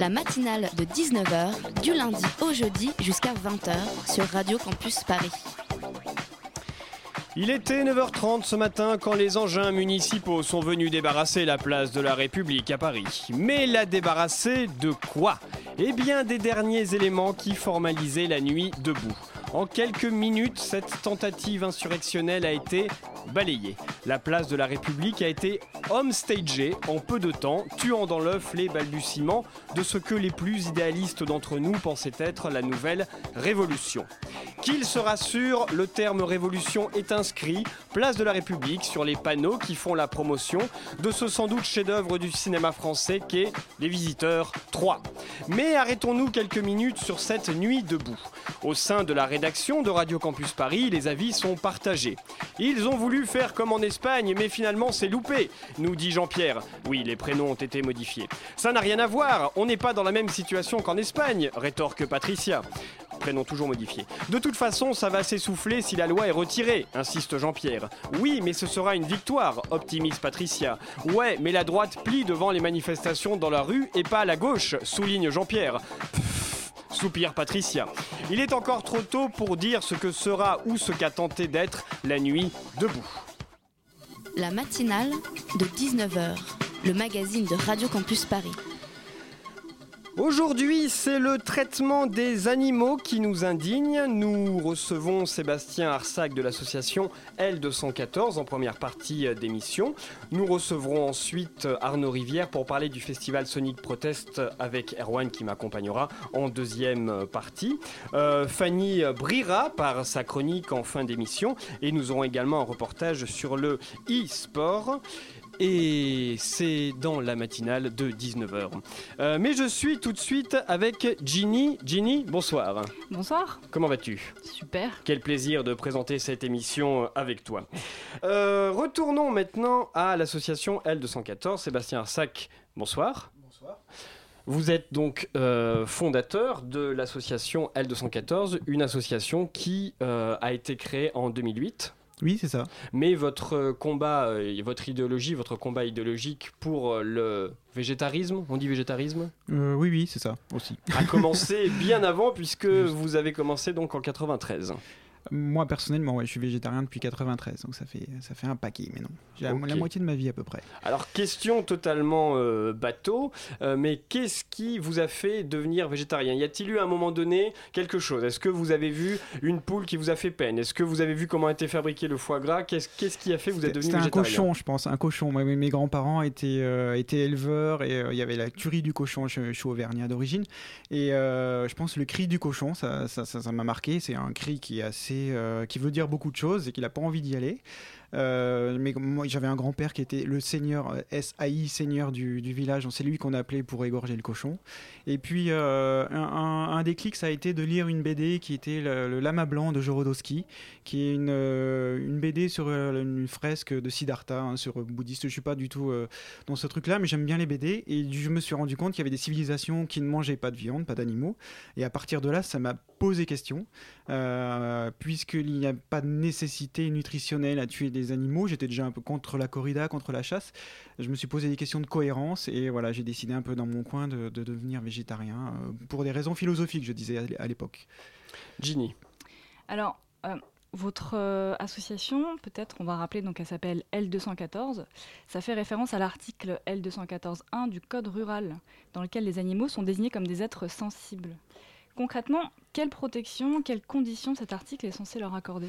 La matinale de 19h, du lundi au jeudi jusqu'à 20h sur Radio Campus Paris. Il était 9h30 ce matin quand les engins municipaux sont venus débarrasser la place de la République à Paris. Mais la débarrasser de quoi? Eh bien des derniers éléments qui formalisaient la nuit debout. En quelques minutes, cette tentative insurrectionnelle a été balayée. La place de la République a été homestagée en peu de temps, tuant dans l'œuf les balbutiements de ce que les plus idéalistes d'entre nous pensaient être la nouvelle révolution. Qu'il se rassure, le terme révolution est inscrit, place de la République, sur les panneaux qui font la promotion de ce sans doute chef-d'œuvre du cinéma français qu'est Les Visiteurs 3. Mais arrêtons-nous quelques minutes sur cette nuit debout. Au sein de la rédaction de Radio Campus Paris, les avis sont partagés. Ils ont voulu faire comme en Espagne, mais finalement c'est loupé, nous dit Jean-Pierre. Oui, les prénoms ont été modifiés. Ça n'a rien à voir, on n'est pas dans la même situation qu'en Espagne, rétorque Patricia. Prénom toujours modifié. De toute façon, ça va s'essouffler si la loi est retirée, insiste Jean-Pierre. Oui, mais ce sera une victoire, optimise Patricia. Ouais, mais la droite plie devant les manifestations dans la rue et pas la gauche, souligne Jean-Pierre. Soupire Patricia. Il est encore trop tôt pour dire ce que sera ou ce qu'a tenté d'être la nuit debout. La matinale de 19h, le magazine de Radio Campus Paris. Aujourd'hui, c'est le traitement des animaux qui nous indigne. Nous recevons Sébastien Arsac de l'association L214 en première partie d'émission. Nous recevrons ensuite Arnaud Rivière pour parler du festival Sonic Protest avec Erwan qui m'accompagnera en deuxième partie. Euh, Fanny brillera par sa chronique en fin d'émission et nous aurons également un reportage sur le e-sport. Et c'est dans la matinale de 19h. Euh, mais je suis tout de suite avec Ginny. Ginny, bonsoir. Bonsoir. Comment vas-tu? Super. Quel plaisir de présenter cette émission avec toi. Euh, retournons maintenant à l'association L214. Sébastien Arsac, bonsoir. Bonsoir. Vous êtes donc euh, fondateur de l'association L214, une association qui euh, a été créée en 2008. Oui, c'est ça. Mais votre euh, combat, euh, votre idéologie, votre combat idéologique pour euh, le végétarisme, on dit végétarisme, Euh, oui, oui, c'est ça aussi. a commencé bien avant puisque vous avez commencé donc en 93. Moi, personnellement, ouais, je suis végétarien depuis 93, donc ça fait, ça fait un paquet, mais non. J'ai la- moitié de ma vie à peu près. Alors question totalement euh, bateau, euh, mais qu'est-ce qui vous a fait devenir végétarien? Y a-t-il eu à un moment donné quelque chose? Est-ce que vous avez vu une poule qui vous a fait peine? Est-ce que vous avez vu comment était fabriqué le foie gras? Qu'est-ce qu'est-ce qui a fait que vous êtes devenu c'était un végétarien? cochon, je pense, un cochon. Mes mes grands-parents étaient, euh, étaient éleveurs et il y avait la tuerie du cochon. Je, je suis auvergnat d'origine. Et je pense que le cri du cochon, ça ça, ça, ça m'a marqué. C'est un cri qui est assez, euh, qui veut dire beaucoup de choses et qu'il n'a pas envie d'y aller. Euh, mais moi, j'avais un grand-père qui était le seigneur euh, SAI, seigneur du, village. C'est lui qu'on a appelé pour égorger le cochon. Et puis, euh, un, un- un déclic, ça a été de lire une BD qui était le, Lama Blanc de Jorodowski, qui est une, BD sur une fresque de Siddhartha, hein, sur bouddhiste. Je suis pas du tout dans ce truc-là, mais j'aime bien les BD. Et je me suis rendu compte qu'il y avait des civilisations qui ne mangeaient pas de viande, pas d'animaux. Et à partir de là, ça m'a posé question. Euh, Puisqu'il n'y a pas de nécessité nutritionnelle à tuer des animaux, j'étais déjà un peu contre la corrida, contre la chasse. Je me suis posé des questions de cohérence et voilà, j'ai décidé un peu dans mon coin de, de devenir végétarien euh, pour des raisons philosophiques, je disais à l'époque. Ginny. Alors, euh, votre euh, association, peut-être, on va rappeler, donc elle s'appelle L214. Ça fait référence à l'article L214.1 du Code rural, dans lequel les animaux sont désignés comme des êtres sensibles. Concrètement, quelle protection, quelles conditions cet article est censé leur accorder?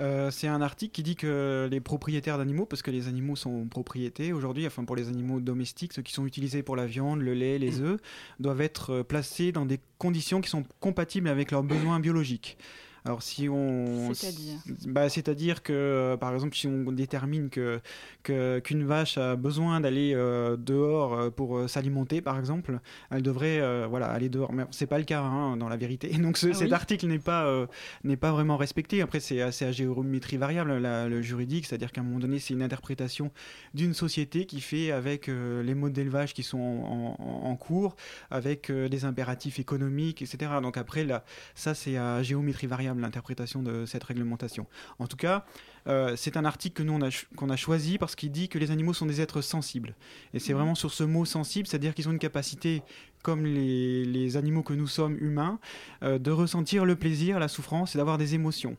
Euh, c'est un article qui dit que les propriétaires d'animaux, parce que les animaux sont propriétés aujourd'hui, enfin pour les animaux domestiques, ceux qui sont utilisés pour la viande, le lait, les œufs, doivent être euh, placés dans des conditions qui sont compatibles avec leurs besoins biologiques. Alors si on... C'est-à-dire bah, C'est-à-dire que, euh, par exemple, si on détermine que, que- qu'une vache a besoin d'aller euh, dehors euh, pour s'alimenter, par exemple, elle devrait euh, voilà, aller dehors. Mais c'est pas le cas hein, dans la vérité. Donc ce- Ah cet oui. article n'est pas, euh, n'est pas vraiment respecté. Après, c'est assez à géométrie variable, la- le juridique, c'est-à-dire qu'à un moment donné, c'est une interprétation d'une société qui fait avec les modes d'élevage qui sont en, en- en cours, avec des impératifs économiques, etc. Donc après, là, ça, c'est à géométrie variable, l'interprétation de cette réglementation. En tout cas, euh, c'est un article que nous, on a, qu'on a choisi parce qu'il dit que les animaux sont des êtres sensibles. Et c'est vraiment sur ce mot sensible, c'est-à-dire qu'ils ont une capacité, comme les, les animaux que nous sommes humains, euh, de ressentir le plaisir, la souffrance et d'avoir des émotions.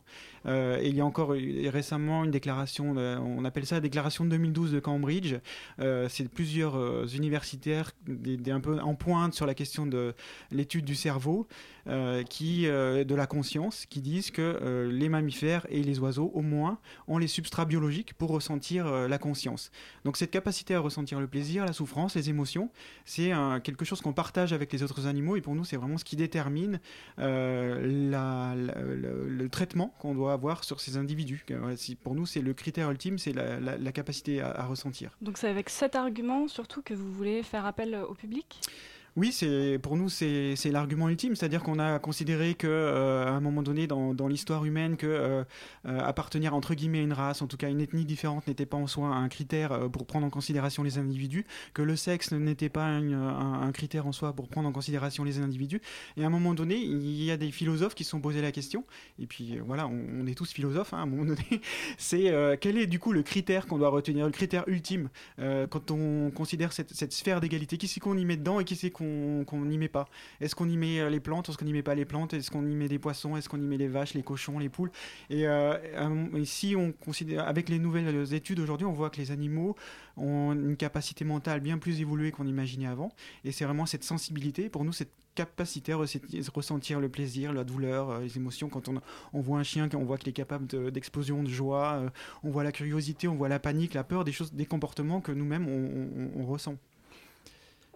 Euh, et il y a encore récemment une déclaration, on appelle ça la déclaration de 2012 de Cambridge. C'est plusieurs universitaires des, des un peu en pointe sur la question de l'étude du cerveau, qui, euh, de la conscience, qui disent que euh, les mammifères et les oiseaux, au moins, ont les substrats biologiques pour ressentir euh, la conscience. Donc cette capacité à ressentir le plaisir, la souffrance, les émotions, c'est euh, quelque chose qu'on partage avec les autres animaux et pour nous c'est vraiment ce qui détermine euh, le, traitement qu'on doit avoir sur ces individus. Pour nous c'est le critère ultime, c'est la, capacité à ressentir. Donc c'est avec cet argument surtout que vous voulez faire appel au public? Oui, c'est pour nous c'est l'argument ultime, c'est-à-dire qu'on a considéré que euh, à un moment donné dans, l'histoire humaine que euh, euh, appartenir entre guillemets à une race, en tout cas une ethnie différente, n'était pas en soi un critère euh, pour prendre en considération les individus, que le sexe n'était pas un, critère en soi pour prendre en considération les individus. Et à un moment donné, il y a des philosophes qui se sont posé la question. Et puis voilà, on, est tous philosophes hein, à un moment donné. C'est quel est du coup le critère qu'on doit retenir, le critère ultime quand on considère cette, sphère d'égalité? Qui c'est qu'on y met dedans et qui c'est qu'on n'y met pas Est-ce qu'on y met euh, les plantes? Est-ce qu'on n'y met pas les plantes? Est-ce qu'on y met des poissons? Est-ce qu'on y met les vaches, les cochons, les poules? Et euh, euh, si on considère, avec les nouvelles études aujourd'hui, on voit que les animaux ont une capacité mentale bien plus évoluée qu'on imaginait avant. Et c'est vraiment cette sensibilité, pour nous, cette capacité à ressenti- ressentir le plaisir, la douleur, les émotions. Quand on, voit un chien, on voit qu'il est capable de- d'explosion de, joie, on voit la curiosité, on voit la panique, la peur, des choses, des comportements que nous-mêmes on ressent.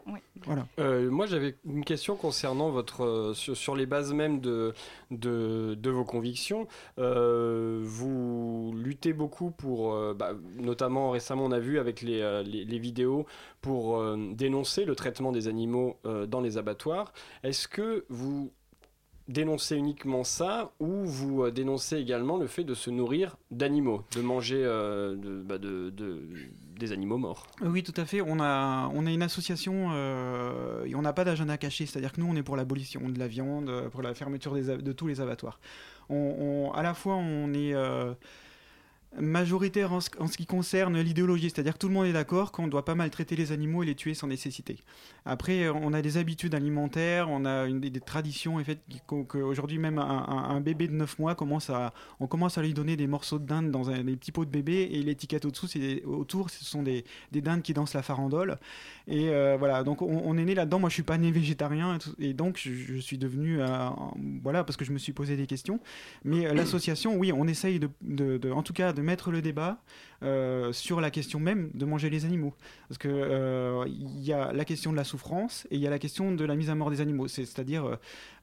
Oui. Voilà. Euh, moi, j'avais une question concernant votre euh, sur, sur les bases même de de, de vos convictions. Euh, vous luttez beaucoup pour, euh, bah, notamment récemment, on a vu avec les, euh, les, les vidéos pour euh, dénoncer le traitement des animaux euh, dans les abattoirs. Est-ce que vous dénoncez uniquement ça ou vous dénoncez également le fait de se nourrir d'animaux, de manger euh, de, bah, de- de- des animaux morts Oui, tout à fait. On a, on a une association euh, et on n'a pas d'agenda caché. C'est-à-dire que nous, on est pour l'abolition de la viande, euh, pour la fermeture de tous les abattoirs. À la fois, on est euh, majoritaire en ce, qui concerne l'idéologie, c'est-à-dire que tout le monde est d'accord qu'on ne doit pas maltraiter les animaux et les tuer sans nécessité. Après, euh, on a des habitudes alimentaires, on a des, traditions, en fait, qu'aujourd'hui même un, bébé de 9 mois commence à, on commence à lui donner des morceaux de dinde dans un- des petits pots de bébé et l'étiquette au-dessous, c'est autour, ce sont des, des dindes qui dansent la farandole. Et euh, voilà, donc on, est né là-dedans. Moi, je suis pas né végétarien et, donc je, suis devenu, euh, voilà, parce que je me suis posé des questions. Mais l'association, oui, on essaye de- de- en tout cas, de mettre le débat euh, sur la question même de manger les animaux, parce que euh, il y a la question de la souffrance et il y a la question de la mise à mort des animaux. C'est- C'est-à-dire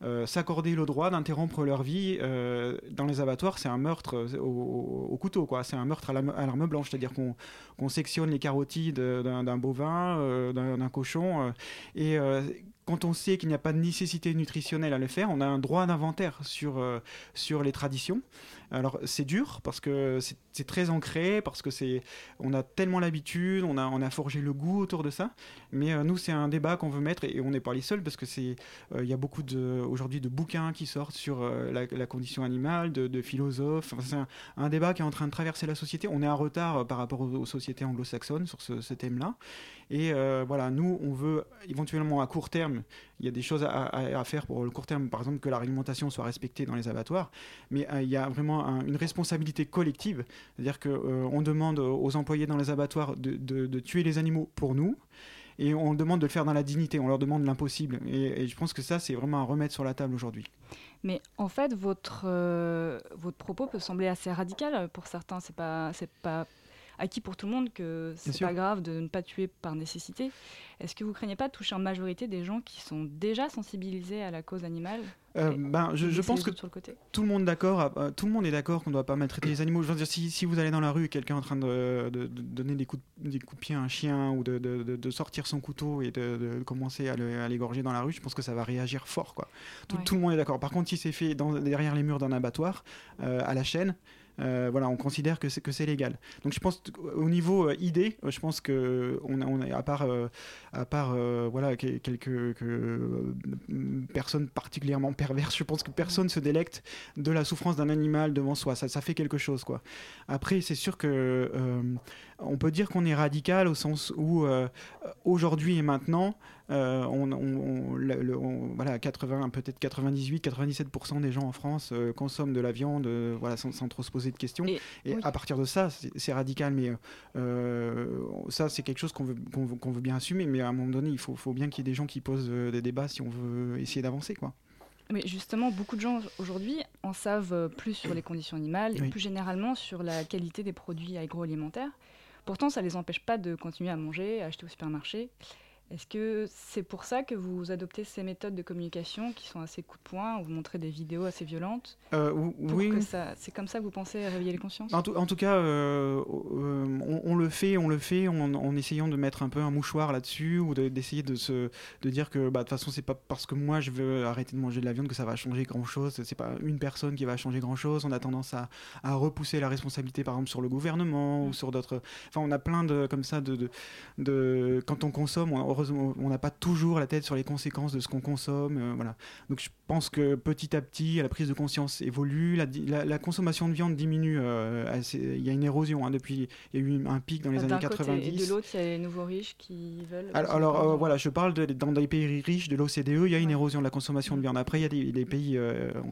euh, s'accorder le droit d'interrompre leur vie dans les abattoirs, c'est un meurtre au, au- au couteau, quoi. C'est un meurtre à l'arme blanche, c'est-à-dire qu'on sectionne les carotides d'un bovin, d'un cochon, et quand on sait qu'il n'y a pas de nécessité nutritionnelle à le faire, on a un droit d'inventaire sur, sur les traditions. Alors c'est dur parce que c'est très ancré, parce que c'est on a tellement l'habitude, on a, on a forgé le goût autour de ça. Mais euh, nous c'est un débat qu'on veut mettre et, on n'est pas les seuls parce que c'est euh, il y a beaucoup aujourd'hui de bouquins qui sortent sur euh, la, condition animale, de, philosophes. C'est un, débat qui est en train de traverser la société. On est en retard par rapport aux, sociétés anglo-saxonnes sur ce thème-là. Et euh, voilà, nous, on veut éventuellement à court terme, il y a des choses à, faire pour le court terme, par exemple que la réglementation soit respectée dans les abattoirs, mais euh, il y a vraiment un- une responsabilité collective, c'est-à-dire qu'on demande aux employés dans les abattoirs de, tuer les animaux pour nous. Et on demande de le faire dans la dignité, on leur demande l'impossible. Et, je pense que ça, c'est vraiment à remettre sur la table aujourd'hui. Mais en fait, votre, euh, votre propos peut sembler assez radical pour certains. Pas, pas acquis pour tout le monde que c'est pas grave de ne pas tuer par nécessité. Est-ce que vous craignez pas de toucher en majorité des gens qui sont déjà sensibilisés à la cause animale Euh, ben, je, pense que le tout le monde d'accord, euh, tout le monde est d'accord qu'on ne doit pas maltraiter les animaux. Je veux dire, si, si vous allez dans la rue et quelqu'un est en train de, de- de donner des coups, de, des coups de pied à un chien ou de, sortir son couteau et de, commencer à l'égorger dans la rue, je pense que ça va réagir fort. Quoi. Tout, Ouais. tout le monde est d'accord. Par contre, si c'est fait dans- derrière les murs d'un abattoir, euh, à la chaîne, euh, voilà, on considère que c'est que c'est légal. Donc je pense au niveau euh, idée, euh, je pense que on a, on à part à part voilà que- quelques que, personnes particulièrement perverses, je pense que personne se délecte de la souffrance d'un animal devant soi. Ça, ça fait quelque chose quoi. Après, c'est sûr que on peut dire qu'on est radical au sens où aujourd'hui et maintenant, euh, on, on- on- le- on- voilà, 80, peut-être 98-97% des gens en France euh, consomment de la viande, euh, voilà, sans, sans trop se poser de questions. Et- Et, oui. à partir de ça, c'est radical, mais ça, c'est quelque chose qu'on veut, veut, bien assumer. Mais à un moment donné, il faut, faut bien qu'il y ait des gens qui posent des débats si on veut essayer d'avancer, quoi. Mais justement, beaucoup de gens aujourd'hui en savent plus sur les conditions animales et plus généralement sur la qualité des produits agroalimentaires. Pourtant, ça ne les empêche pas de continuer à manger, à acheter au supermarché. Est-ce que c'est pour ça que vous adoptez ces méthodes de communication qui sont assez coup de poing, où vous montrez des vidéos assez violentes Euh, oui. C'est comme ça que vous pensez réveiller les consciences? En tout, en tout cas, euh, euh, on, on le fait, on le fait en, en essayant de mettre un peu un mouchoir là-dessus ou de- d'essayer de se, de dire que bah, de toute façon c'est pas parce que moi je veux arrêter de manger de la viande que ça va changer grand-chose. C'est pas une personne qui va changer grand-chose. On a tendance à, à repousser la responsabilité par exemple sur le gouvernement ou Mm. sur d'autres. Enfin, on a plein de comme ça de, de, de- quand on consomme, on- on n'a pas toujours la tête sur les conséquences de ce qu'on consomme. euh, voilà. Donc je pense que petit à petit, la prise de conscience évolue, la, di- la- la consommation de viande diminue. euh, Il y a une érosion hein, depuis. Il y a eu un pic dans les D'un années côté 90. et de l'autre, il y a les nouveaux riches qui veulent. Alors, alors, euh, voilà, je parle de, dans des pays riches de l'OCDE, il y a une Ouais. érosion de la consommation de viande. Après, il y a des, des pays,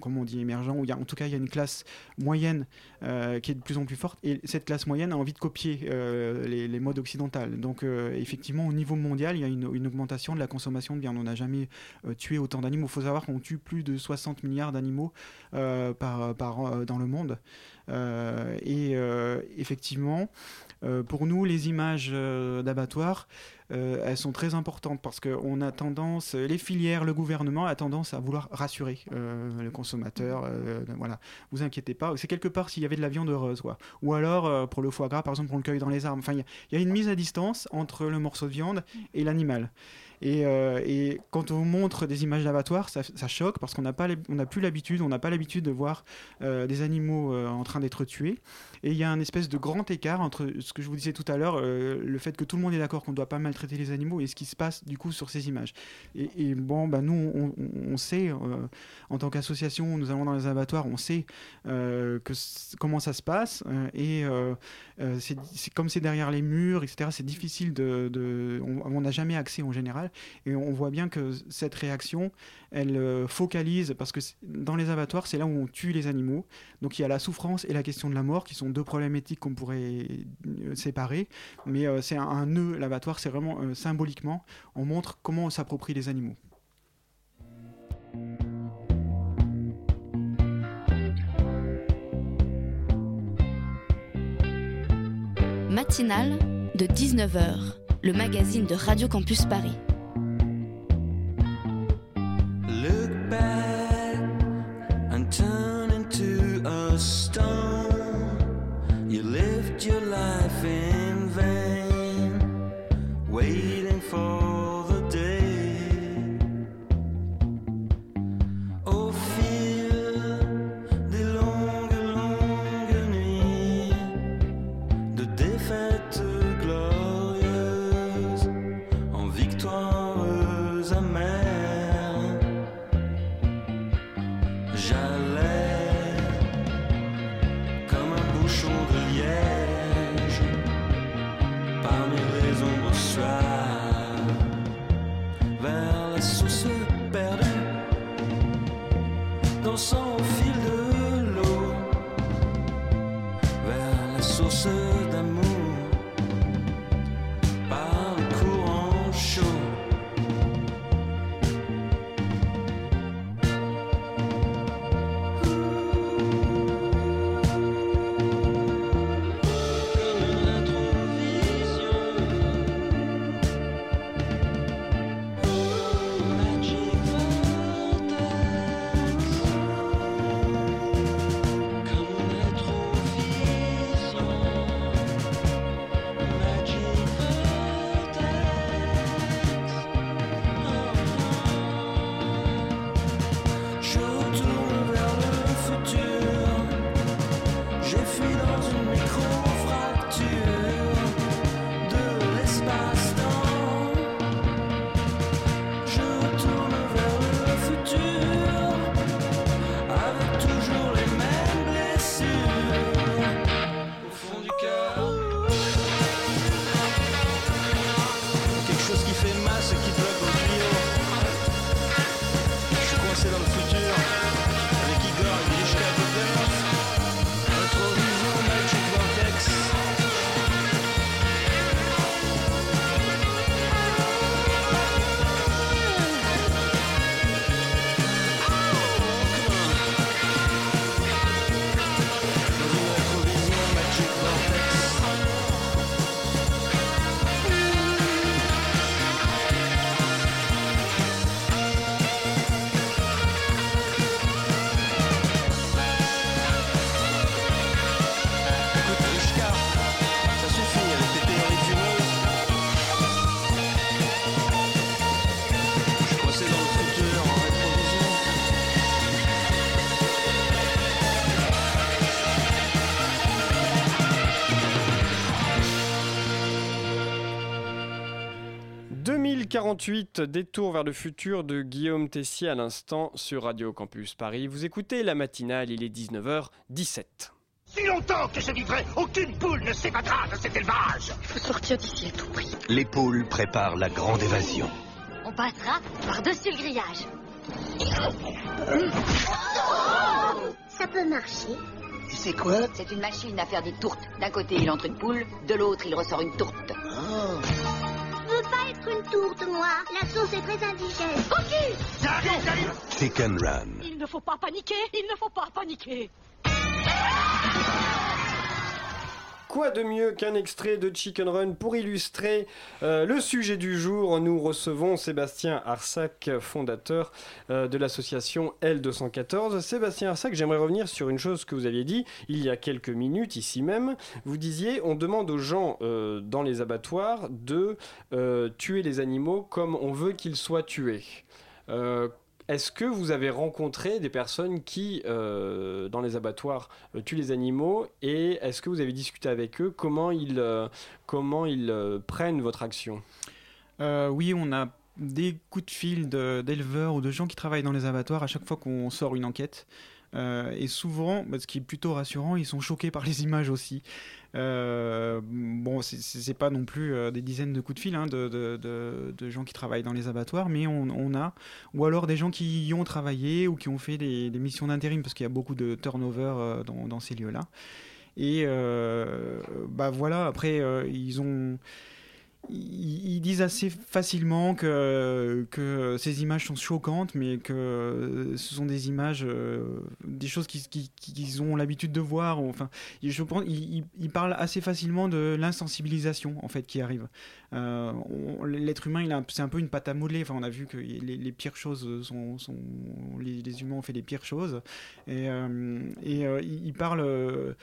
comment on dit, émergents, où il y a, en tout cas, il y a une classe moyenne qui est de plus en plus forte. Et cette classe moyenne a envie de copier les, les modes occidentaux. Donc, effectivement, au niveau mondial, il y a une, une augmentation de la consommation de viande. On n'a jamais euh, tué autant d'animaux. Il faut savoir qu'on tue plus de 60 milliards d'animaux euh, par, par euh, dans le monde. Et effectivement, euh, pour nous, les images euh, d'abattoirs, euh, elles sont très importantes parce qu'on a tendance, les filières, le gouvernement a tendance à vouloir rassurer le consommateur. voilà, vous inquiétez pas. C'est quelque part s'il y avait de la viande heureuse, quoi. Ou alors pour le foie gras, par exemple, on le cueille dans les arbres. Enfin, il y a- une mise à distance entre le morceau de viande et l'animal. Et, quand on montre des images d'abattoirs, ça, ça choque parce qu'on n'a plus l'habitude, on n'a pas l'habitude de voir des animaux en train d'être tués. Et il y a un espèce de grand écart entre ce que je vous disais tout à l'heure, euh, le fait que tout le monde est d'accord qu'on ne doit pas maltraiter les animaux et ce qui se passe du coup sur ces images. Et, bon, bah, nous, on, sait, euh, en tant qu'association, nous allons dans les abattoirs, on sait euh, comment ça se passe. et c'est comme c'est derrière les murs, etc., c'est difficile de... on n'a jamais accès en général. Et on voit bien que cette réaction, elle focalise, parce que dans les abattoirs, c'est là où on tue les animaux. Donc il y a la souffrance et la question de la mort, qui sont deux problèmes éthiques qu'on pourrait euh, séparer. Mais euh, c'est un, un nœud, l'abattoir, c'est vraiment euh, symboliquement, on montre comment on s'approprie les animaux. Matinale de 19h, le magazine de Radio Campus Paris. 18h48, détour vers le futur de Guillaume Tessier à l'instant sur Radio Campus Paris. Vous écoutez la matinale, il est 19h17. Si longtemps que je vivrai, aucune poule ne s'évadera de cet élevage Il faut sortir d'ici à tout prix. Les poules préparent la grande évasion. On passera par-dessus le grillage. Ça peut marcher. C'est quoi? C'est une machine à faire des tourtes. D'un côté, il entre une poule, de l'autre, il ressort une tourte. Être une tourte, moi. La sauce est très indigène. Ok J'arrive, j'arrive Chicken Run. Il ne faut pas paniquer, il ne faut pas paniquer. Quoi de mieux qu'un extrait de Chicken Run pour illustrer euh, le sujet du jour? Nous recevons Sébastien Arsac, fondateur euh, de l'association L214. Sébastien Arsac, j'aimerais revenir sur une chose que vous aviez dit il y a quelques minutes ici même. Vous disiez on demande aux gens euh, dans les abattoirs de tuer les animaux comme on veut qu'ils soient tués. Est-ce que vous avez rencontré des personnes qui, euh, dans les abattoirs, euh, tuent les animaux et est-ce que vous avez discuté avec eux? Comment ils, euh, comment ils prennent votre action? Oui, on a des coups de fil d'éleveurs ou de gens qui travaillent dans les abattoirs à chaque fois qu'on sort une enquête. Euh, et souvent, bah, ce qui est plutôt rassurant, ils sont choqués par les images aussi. Euh, bon, c'est- pas non plus euh, des dizaines de coups de fil hein, de, gens qui travaillent dans les abattoirs, mais on, a, ou alors des gens qui y ont travaillé ou qui ont fait des, missions d'intérim, parce qu'il y a beaucoup de turnover euh, dans, ces lieux-là. Et bah voilà, après, ils ont ils, disent assez facilement que, que ces images sont choquantes, mais que ce sont des images, euh, des choses qu'ils qui, qui- qu'ils ont l'habitude de voir. Enfin, je pense, ils, parlent assez facilement de l'insensibilisation en fait qui arrive. Euh, L'être humain, c'est un peu une pâte à modeler. Enfin, on a vu que les, pires choses sont, les, humains ont fait les pires choses, et, euh, ils parlent.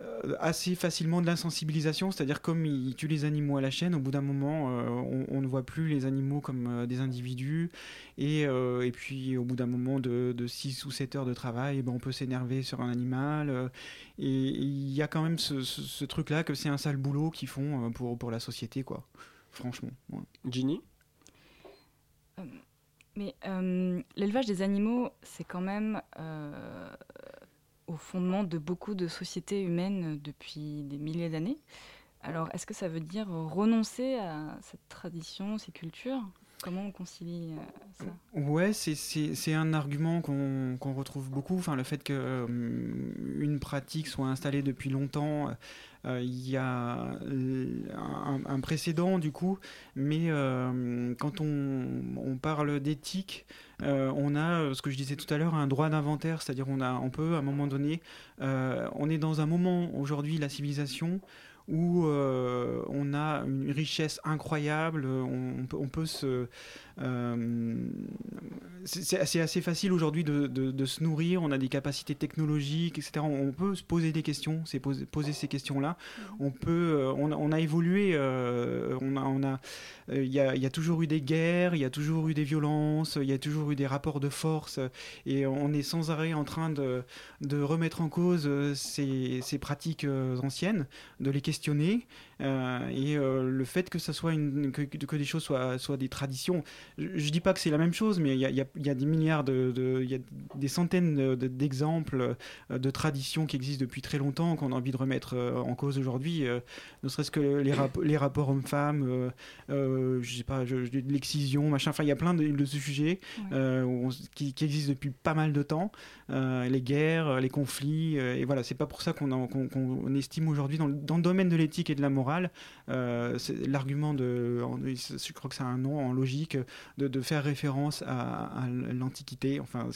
Euh, assez facilement de l'insensibilisation, c'est-à-dire comme ils tuent les animaux à la chaîne, au bout d'un moment, euh, on, on ne voit plus les animaux comme euh, des individus, et, euh, et puis au bout d'un moment de, de 6 ou 7 heures de travail, eh ben, on peut s'énerver sur un animal, euh, et il y a quand même ce, ce- ce truc-là que c'est un sale boulot qu'ils font euh, pour, pour la société, quoi. Franchement. ouais. Ginny? Mais euh, l'élevage des animaux, c'est quand même euh, au fondement de beaucoup de sociétés humaines depuis des milliers d'années. Alors, est-ce que ça veut dire renoncer à cette tradition, ces cultures? Comment on concilie euh, ça? Ouais, c'est- un argument qu'on retrouve beaucoup. Enfin, le fait qu'une pratique soit installée depuis longtemps, euh, il y a euh, un, précédent du coup. Mais euh, quand on parle d'éthique, euh, on a euh, ce que je disais tout à l'heure, un droit d'inventaire, c'est-à-dire on a, on peut à un moment donné, euh, on est dans un moment aujourd'hui, la civilisation où on a une richesse incroyable, on peut, on peut se... euh, c'est assez, facile aujourd'hui de, se nourrir, on a des capacités technologiques, etc. On peut se poser des questions, c'est poser, ces questions-là. On, peut, euh, on, a, évolué, euh, on a... Il y, a, toujours eu des guerres, il y a toujours eu des violences, il y a toujours eu des rapports de force, et on est sans arrêt en train de, remettre en cause ces, pratiques anciennes, de les questionner, et euh, le fait que ça soit une, que, que des choses soient, soient des traditions. Je, je dis pas que c'est la même chose, mais il y a, y a- y a des milliards de, il y a des centaines de- de- d'exemples euh, de traditions qui existent depuis très longtemps qu'on a envie de remettre euh, en cause aujourd'hui. euh, ne serait-ce que les, rap- les rapports hommes-femmes, euh, euh, je sais pas, l'excision, machin. Enfin, il y a plein de, de sujets euh, où on s- qui, qui existent depuis pas mal de temps. Euh, les guerres, les conflits, euh, et voilà, c'est pas pour ça qu'on estime aujourd'hui dans, dans le domaine de l'éthique et de la morale, euh, c'est l'argument de, en- je crois que c'est un nom en logique, de, de faire référence à, à l'Antiquité. Enfin,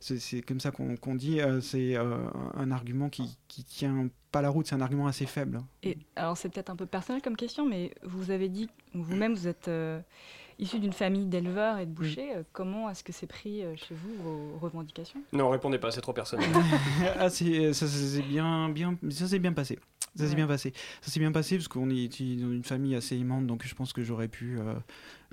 c'est comme ça qu'on dit, euh, c'est euh, un argument qui, qui tient pas la route, c'est un argument assez faible. Et alors, c'est peut-être un peu personnel comme question, mais vous avez dit, vous-même, vous êtes euh, issu d'une famille d'éleveurs et de bouchers. Euh, Comment est-ce que c'est pris euh, chez vous, vos revendications? Non, répondez pas, c'est trop personnel. ah, c'est- ça s'est bien, bien, ça s'est bien passé. Ça s'est Ouais. bien passé. Ça s'est bien passé parce qu'on est dans une famille assez aimante, donc je pense que j'aurais pu, euh,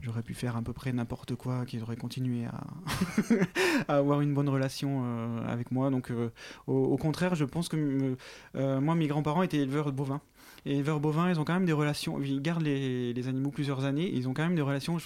j'aurais pu faire à peu près n'importe quoi qui aurait continué à, à avoir une bonne relation euh, avec moi. Donc, euh, au, au contraire, je pense que moi, mes grands-parents étaient éleveurs de bovins. Et les éleveurs bovins, ils ont quand même des relations. Ils gardent les, les animaux plusieurs années. et ils ont quand même des relations.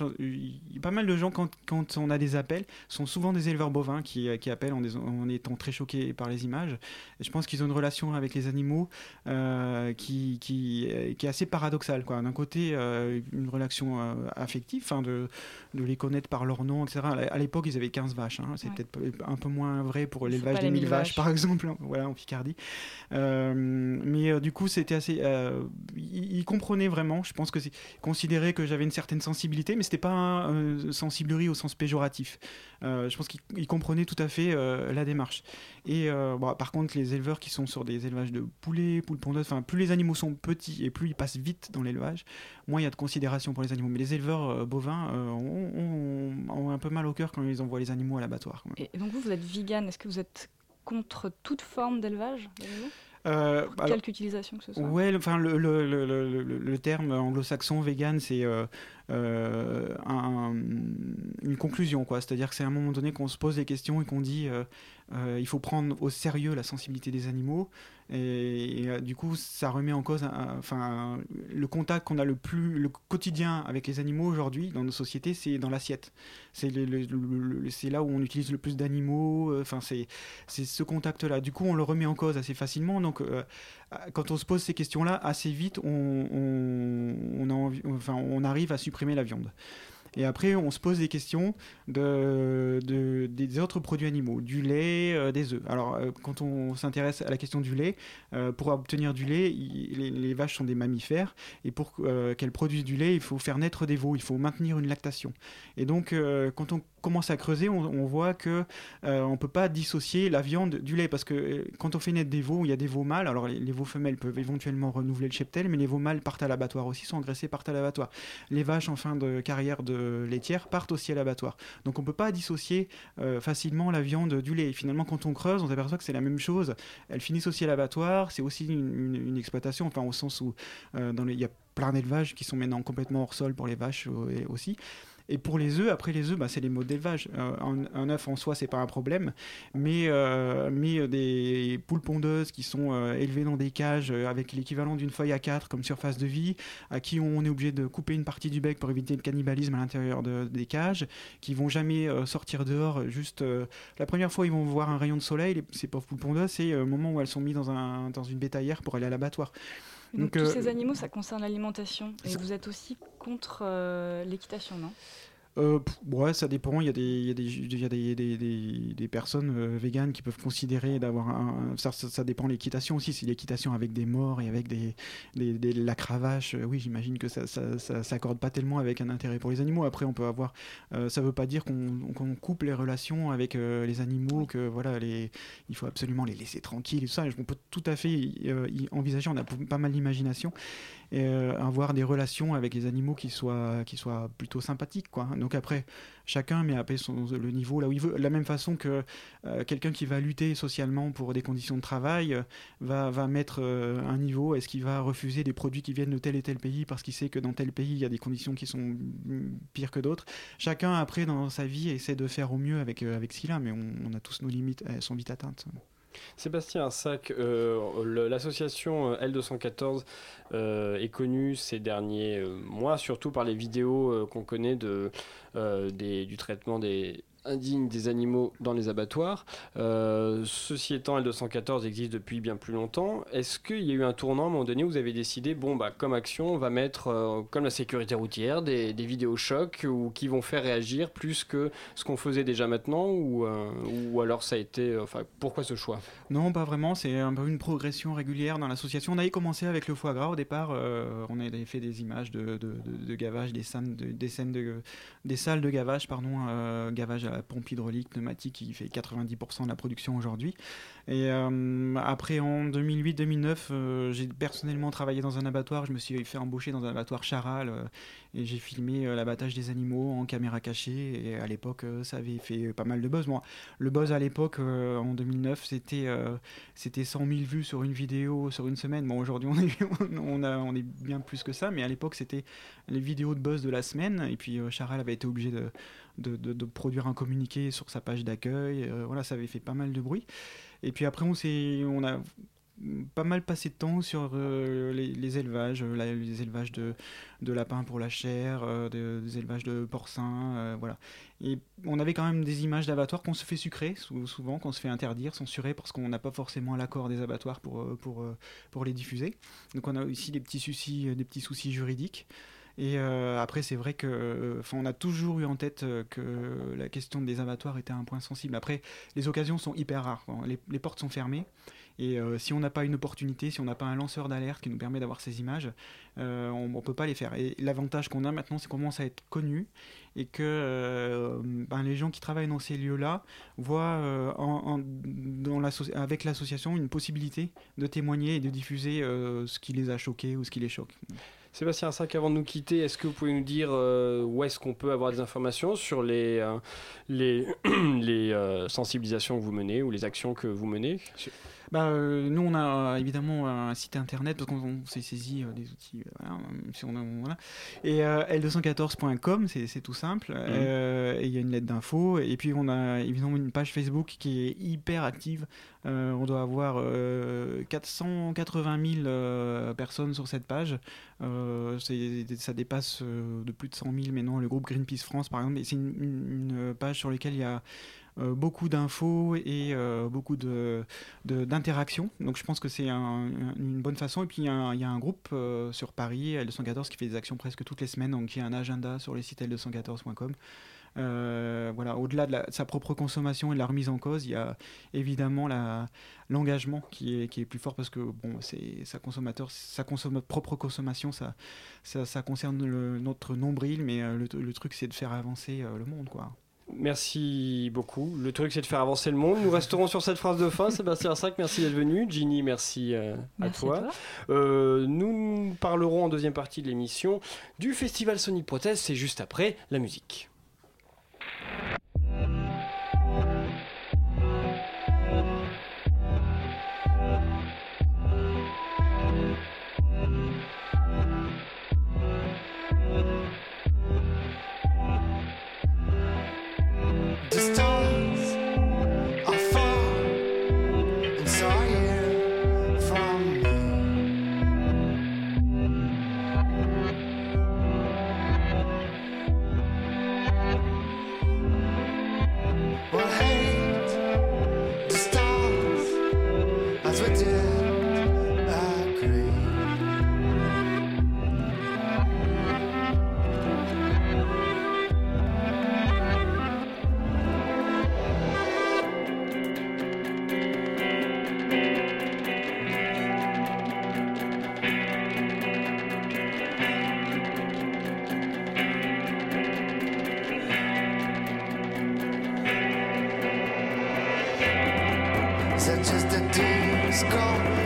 pas mal de gens, quand, quand on a des appels, sont souvent des éleveurs bovins qui, qui appellent en, étant très choqués par les images. Et je pense qu'ils ont une relation avec les animaux euh, qui, qui, euh, qui est assez paradoxale. D'un côté, euh, une relation euh, affective, enfin, de, de les connaître par leur nom, etc. À l'époque, ils avaient 15 vaches. hein. C'est Ouais. peut-être un peu moins vrai pour l'élevage des les 1000 1000 vaches, vaches. par exemple, voilà, en Picardie. Euh, mais euh, du coup, c'était assez. Euh, il, comprenait vraiment. Je pense que c'est considéré que j'avais une certaine sensibilité, mais c'était pas un, euh, sensiblerie au sens péjoratif. Euh, je pense qu'il il comprenait tout à fait euh, la démarche. Et par contre, les éleveurs qui sont sur des élevages de poulets, poules pondeuses, enfin, plus les animaux sont petits et plus ils passent vite dans l'élevage, moins il y a de considération pour les animaux. Mais les éleveurs bovins ont, un peu mal au cœur quand ils envoient les animaux à l'abattoir. Et donc vous, vous êtes vegan. Est-ce que vous êtes contre toute forme d'élevage d'animaux? Euh, Pour alors- Quelque utilisation que ce soit Ouais, le- enfin le, le, le, le, terme anglo-saxon vegan, c'est euh, euh, un- une conclusion, quoi. C'est-à-dire que c'est à un moment donné qu'on se pose des questions et qu'on dit euh, il faut prendre au sérieux la sensibilité des animaux. Et, euh, du coup, ça remet en cause, enfin, le contact qu'on a le plus, le quotidien avec les animaux aujourd'hui dans nos sociétés, c'est dans l'assiette. C'est là où on utilise le plus d'animaux. euh, Enfin, c'est ce contact-là. Du coup, on le remet en cause assez facilement. Donc, euh, quand on se pose ces questions-là, assez vite, on arrive à supprimer la viande. Et après, on se pose des questions de, de- des autres produits animaux, du lait, euh, des œufs. Alors, euh, quand on s'intéresse à la question du lait, euh, pour obtenir du lait, les, vaches sont des mammifères, et pour qu'elles produisent du lait, il faut faire naître des veaux, il faut maintenir une lactation. Et donc, quand on commence à creuser, on, voit que euh, on peut pas dissocier la viande du lait, parce que quand on fait naître des veaux, il y a des veaux mâles. Alors, les, les veaux femelles peuvent éventuellement renouveler le cheptel, mais les veaux mâles partent à l'abattoir aussi, sont engraissés, partent à l'abattoir. Les vaches en fin de carrière de laitière partent aussi à l'abattoir. Donc on peut pas dissocier euh, facilement la viande du lait. Et finalement, quand on creuse, on s'aperçoit que c'est la même chose. Elles finissent aussi à l'abattoir. C'est aussi une, une- exploitation, enfin au sens où euh, il y a plein d'élevages qui sont maintenant complètement hors sol pour les vaches euh, aussi. Et pour les œufs, après les œufs, bah, c'est les modes d'élevage. Euh, un, œuf en soi, c'est pas un problème, mais, euh, mais euh, des poules pondeuses qui sont élevées dans des cages avec l'équivalent d'une feuille à 4 comme surface de vie, à qui on est obligé de couper une partie du bec pour éviter le cannibalisme à l'intérieur de- des cages, qui vont jamais sortir dehors. Juste la première fois, ils vont voir un rayon de soleil. Ces pauvres poules pondeuses, c'est le moment où elles sont mises dans, un, dans une bétaillère pour aller à l'abattoir. Donc, tous euh, ces animaux, ça concerne l'alimentation. Et vous êtes aussi contre euh, l'équitation, non? Euh, ouais, ça dépend. Il y a des, y a des, y a des, des, des- personnes euh, véganes qui peuvent considérer d'avoir un. Ça, ça, ça dépend l'équitation aussi. Si l'équitation avec des morts et avec des, la cravache, euh, oui, j'imagine que ça, ça, ça s'accorde pas tellement avec un intérêt pour les animaux. Après, on peut avoir. euh, ça veut pas dire qu'on coupe les relations avec euh, les animaux, que voilà, les, il faut absolument les laisser tranquilles et tout ça. On peut tout à fait y envisager. On a pas mal d'imagination et euh, avoir des relations avec les animaux qui soient, qui soient plutôt sympathiques. Quoi. Donc après, chacun met après son, le niveau là où il veut. De la même façon que euh, quelqu'un qui va lutter socialement pour des conditions de travail euh, va, va mettre un niveau. Est-ce qu'il va refuser des produits qui viennent de tel et tel pays parce qu'il sait que dans tel pays, il y a des conditions qui sont mm, pires que d'autres? Chacun, après, dans sa vie, essaie de faire au mieux avec, avec ce qu'il a, mais on, on a tous nos limites, elles sont vite atteintes. Sébastien euh, l'association euh, L214 euh, est connue ces derniers mois, surtout par les vidéos qu'on connaît du traitement des indignes des animaux dans les abattoirs. Euh, ceci étant, L214 existe depuis bien plus longtemps. Est-ce qu'il y a eu un tournant à un moment donné où vous avez décidé, bon, bah, comme action, on va mettre, euh, comme la sécurité routière, des, des vidéos chocs ou qui vont faire réagir plus que ce qu'on faisait déjà maintenant ou, euh, ou alors ça a été... Enfin, pourquoi ce choix? Non, pas vraiment. C'est une progression régulière dans l'association. On avait commencé avec le foie gras au départ. on avait fait des images de, gavage, des scènes de, des scènes de, des salles de gavage, pardon, gavage à la pompe hydraulique pneumatique qui fait 90% de la production aujourd'hui. Et euh, après, en 2008-2009, euh, j'ai personnellement travaillé dans un abattoir. Je me suis fait embaucher dans un abattoir charal euh, et j'ai filmé euh, l'abattage des animaux en caméra cachée. Et à l'époque, euh, ça avait fait pas mal de buzz. Moi, le buzz à l'époque, euh, en 2009, c'était euh, c'était 100 000 vues sur une vidéo sur une semaine. Bon, aujourd'hui, on est, on, est bien plus que ça, mais à l'époque, c'était les vidéos de buzz de la semaine. Et puis, euh, Charal avait été obligé de, de, produire un communiqué sur sa page d'accueil. Euh, voilà, ça avait fait pas mal de bruit. Et puis après, on, on a pas mal passé de temps sur euh, les, élevages, euh, les élevages de, lapins pour la chair, euh, de- des élevages de porcins, voilà. Et on avait quand même des images d'abattoirs qu'on se fait sucrer, sou- souvent, qu'on se fait interdire, censurer, parce qu'on n'a pas forcément l'accord des abattoirs pour, pour, pour les diffuser. Donc on a aussi des petits soucis, des petits soucis juridiques. Et euh, après, c'est vrai que, enfin, on a toujours eu en tête euh, que la question des abattoirs était un point sensible. Après, les occasions sont hyper rares. quoi. Les, portes sont fermées. Et euh, si on n'a pas une opportunité, si on n'a pas un lanceur d'alerte qui nous permet d'avoir ces images, euh, on ne peut pas les faire. Et l'avantage qu'on a maintenant, c'est qu'on commence à être connu et que euh, ben, les gens qui travaillent dans ces lieux-là voient euh, avec l'association une possibilité de témoigner et de diffuser euh, ce qui les a choqués ou ce qui les choque. Sébastien Sac, avant de nous quitter, est-ce que vous pouvez nous dire euh, où est-ce qu'on peut avoir des informations sur les, euh, les, les euh, sensibilisations que vous menez ou les actions que vous menez? Bah, euh, nous, on a euh, évidemment un site internet parce qu'on on s'est saisi euh, des outils. voilà, si on voilà. Et euh, L214.com, c'est tout simple. Euh, et il y a une lettre d'info. Et puis, on a évidemment une page Facebook qui est hyper active. On doit avoir euh, 480 000 euh, personnes sur cette page. Ça dépasse de plus de 100 000 maintenant. Le groupe Greenpeace France, par exemple, et c'est une, une- une page sur laquelle il y a beaucoup d'infos et euh, beaucoup de, de- d'interactions. Donc je pense que c'est un- une bonne façon. Et puis il y a un, groupe euh, sur Paris, L214, qui fait des actions presque toutes les semaines. Donc il y a un agenda sur le site L214.com. Euh, voilà, au-delà de, de sa propre consommation et de la remise en cause, il y a évidemment l'engagement qui est, qui est plus fort parce que bon, c'est sa consommateur, sa consomme- propre consommation, ça, ça, concerne notre nombril, mais euh, le, le truc c'est de faire avancer euh, le monde, quoi. Merci beaucoup. Le truc, c'est de faire avancer le monde. Nous resterons sur cette phrase de fin. Sébastien Sac, merci d'être venu. Ginny, merci, euh, Merci à toi. à toi. Euh, nous parlerons en deuxième partie de l'émission du festival Sonic Protest. C'est juste après la musique. gone.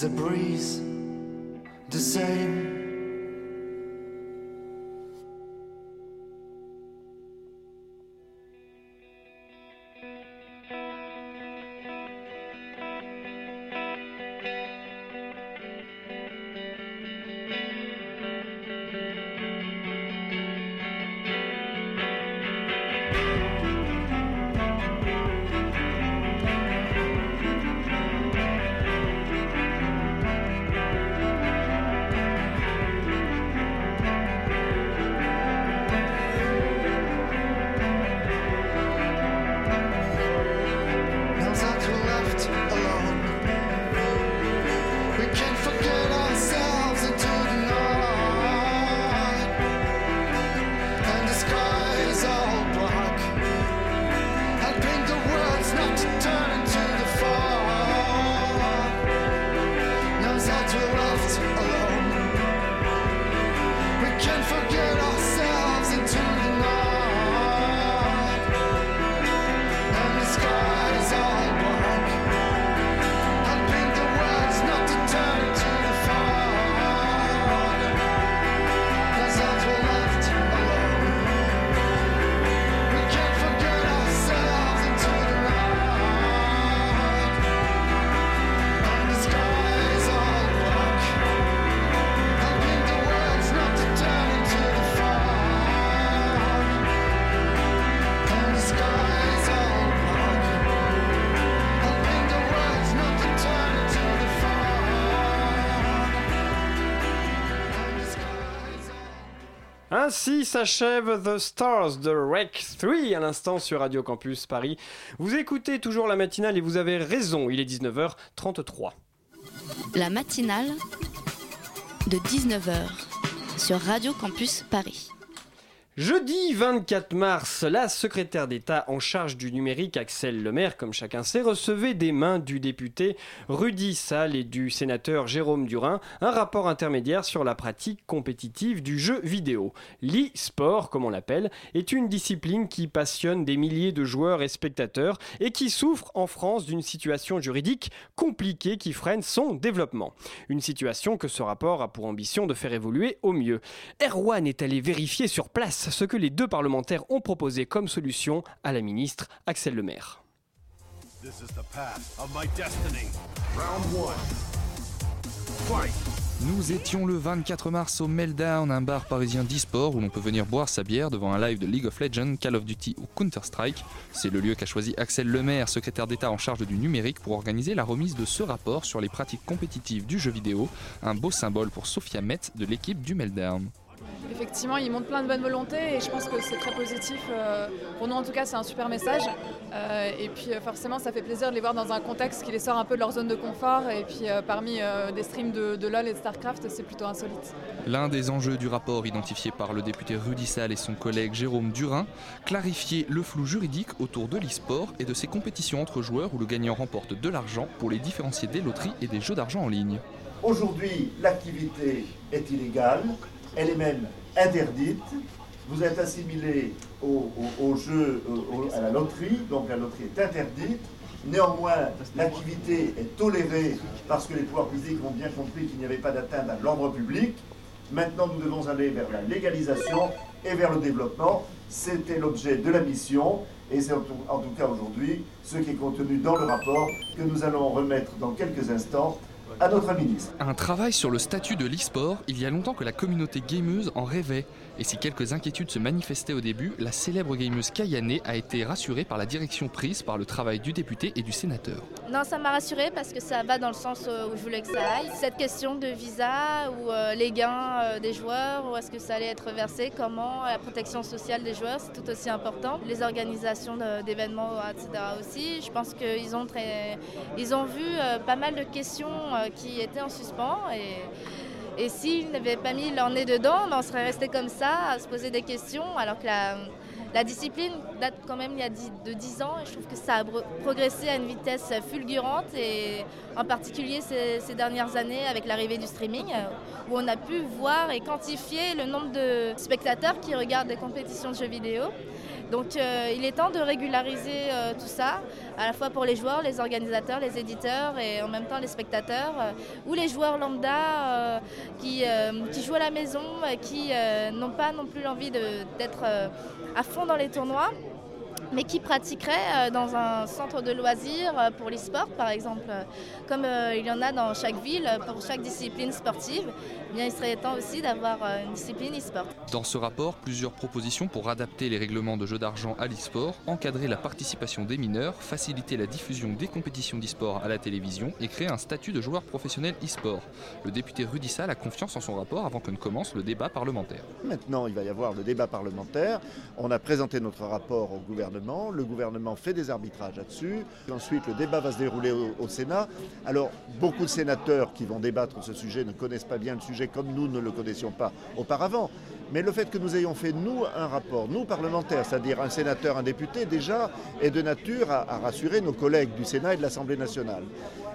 The breeze the same. Ainsi s'achève The Stars de Rec 3 à l'instant sur Radio Campus Paris. Vous écoutez toujours la matinale et vous avez raison, il est 19h33. La matinale de 19h sur Radio Campus Paris. Jeudi 24 mars, la secrétaire d'État en charge du numérique, Axel Lemaire, comme chacun sait, recevait des mains du député Rudy Sall et du sénateur Jérôme Durin un rapport intermédiaire sur la pratique compétitive du jeu vidéo. L'e-sport, comme on l'appelle, est une discipline qui passionne des milliers de joueurs et spectateurs et qui souffre en France d'une situation juridique compliquée qui freine son développement. Une situation que ce rapport a pour ambition de faire évoluer au mieux. Erwan est allé vérifier sur place ce que les deux parlementaires ont proposé comme solution à la ministre Axel Lemaire. This is the path of my destiny. Round one. Fight. Nous étions le 24 mars au Meltdown, un bar parisien d'e-sport où l'on peut venir boire sa bière devant un live de League of Legends, Call of Duty ou Counter-Strike. C'est le lieu qu'a choisi Axel Lemaire, secrétaire d'État en charge du numérique, pour organiser la remise de ce rapport sur les pratiques compétitives du jeu vidéo, un beau symbole pour Sophia Metz de l'équipe du Meltdown. Effectivement, ils montrent plein de bonne volonté et je pense que c'est très positif. euh, Pour nous, en tout cas, c'est un super message. Euh, Et puis, euh, forcément, ça fait plaisir de les voir dans un contexte qui les sort un peu de leur zone de confort. Et puis, euh, parmi euh, des streams de, de LoL et de StarCraft, c'est plutôt insolite. L'un des enjeux du rapport identifié par le député Rudy Sall et son collègue Jérôme Durin, clarifier le flou juridique autour de l'e-sport et de ces compétitions entre joueurs où le gagnant remporte de l'argent pour les différencier des loteries et des jeux d'argent en ligne. Aujourd'hui, l'activité est illégale, elle est même interdite. Vous êtes assimilé au, jeu, à la loterie, donc la loterie est interdite. Néanmoins, l'activité est tolérée parce que les pouvoirs publics ont bien compris qu'il n'y avait pas d'atteinte à l'ordre public. Maintenant, nous devons aller vers la légalisation et vers le développement. C'était l'objet de la mission et c'est en tout cas aujourd'hui ce qui est contenu dans le rapport que nous allons remettre dans quelques instants Un travail sur le statut de l'e-sport, il y a longtemps que la communauté gameuse en rêvait. Et si quelques inquiétudes se manifestaient au début, la célèbre gameuse Kayane a été rassurée par la direction prise par le travail du député et du sénateur. Non, ça m'a rassurée parce que ça va dans le sens euh, où je voulais que ça aille. Cette question de visa ou euh, les gains euh, des joueurs, où est-ce que ça allait être versé, comment, la protection sociale des joueurs, c'est tout aussi important. Les organisations d'événements, etc. aussi. Je pense qu'ils ont, ont vu pas mal de questions qui étaient en suspens et, et s'ils n'avaient pas mis leur nez dedans, ben, on serait resté comme ça à se poser des questions alors que la, discipline date quand même il y a 10 de 10 ans et je trouve que ça a progressé à une vitesse fulgurante en particulier ces, dernières années avec l'arrivée du streaming où on a pu voir et quantifier le nombre de spectateurs qui regardent des compétitions de jeux vidéo. Donc euh, il est temps de régulariser euh, tout ça, à la fois pour les joueurs, les organisateurs, les éditeurs et en même temps les spectateurs euh, ou les joueurs lambda qui, qui jouent à la maison, qui n'ont pas non plus l'envie d'être à fond dans les tournois mais qui pratiqueraient euh, dans un centre de loisirs euh, pour l'e-sport, par exemple, comme euh, il y en a dans chaque ville pour chaque discipline sportive. eh bien, il serait temps aussi d'avoir une discipline e-sport. Dans ce rapport, plusieurs propositions pour adapter les règlements de jeux d'argent à l'e-sport, encadrer la participation des mineurs, faciliter la diffusion des compétitions d'e-sport à la télévision et créer un statut de joueur professionnel e-sport. Le député Rudy Sall a confiance en son rapport avant que ne commence le débat parlementaire. Maintenant, il va y avoir le débat parlementaire. On a présenté notre rapport au gouvernement. Le gouvernement fait des arbitrages là-dessus. Ensuite, le débat va se dérouler au, Sénat. Alors, beaucoup de sénateurs qui vont débattre ce sujet ne connaissent pas bien le sujet comme nous ne le connaissions pas auparavant. Mais le fait que nous ayons fait, nous, un rapport, nous, parlementaires, c'est-à-dire un sénateur, un député, déjà, est de nature à, à rassurer nos collègues du Sénat et de l'Assemblée nationale.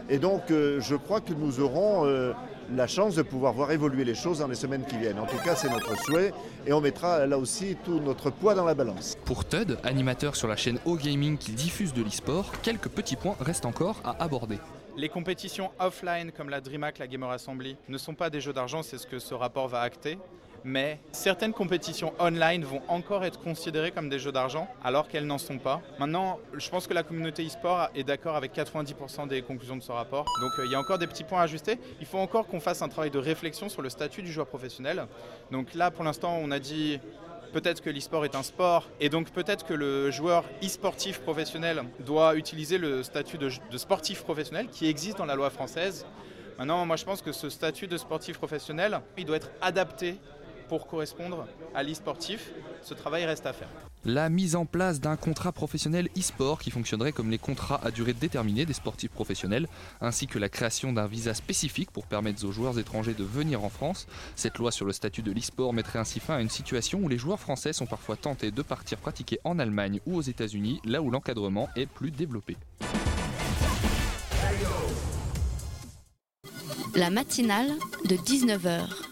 Et donc, euh, je crois que nous aurons euh, la chance de pouvoir voir évoluer les choses dans les semaines qui viennent. En tout cas, c'est notre souhait et on mettra là aussi tout notre poids dans la balance. Pour Tud, animateur sur la chaîne O Gaming qui diffuse de l'e-sport, quelques petits points restent encore à aborder. Les compétitions offline comme la DreamHack, la Gamer Assembly ne sont pas des jeux d'argent, c'est ce que ce rapport va acter. Mais certaines compétitions online vont encore être considérées comme des jeux d'argent alors qu'elles n'en sont pas. Maintenant, je pense que la communauté e-sport est d'accord avec 90% des conclusions de ce rapport. Donc euh, il y a encore des petits points à ajuster. Il faut encore qu'on fasse un travail de réflexion sur le statut du joueur professionnel. Donc là, pour l'instant, on a dit Peut-être que l'e-sport est un sport et donc peut-être que le joueur e-sportif professionnel doit utiliser le statut de, sportif professionnel qui existe dans la loi française. Maintenant, moi je pense que ce statut de sportif professionnel, il doit être adapté pour correspondre à l'e-sportif. Ce travail reste à faire. La mise en place d'un contrat professionnel e-sport qui fonctionnerait comme les contrats à durée déterminée des sportifs professionnels, ainsi que la création d'un visa spécifique pour permettre aux joueurs étrangers de venir en France. Cette loi sur le statut de l'e-sport mettrait ainsi fin à une situation où les joueurs français sont parfois tentés de partir pratiquer en Allemagne ou aux États-Unis, là où l'encadrement est plus développé. La matinale de 19h.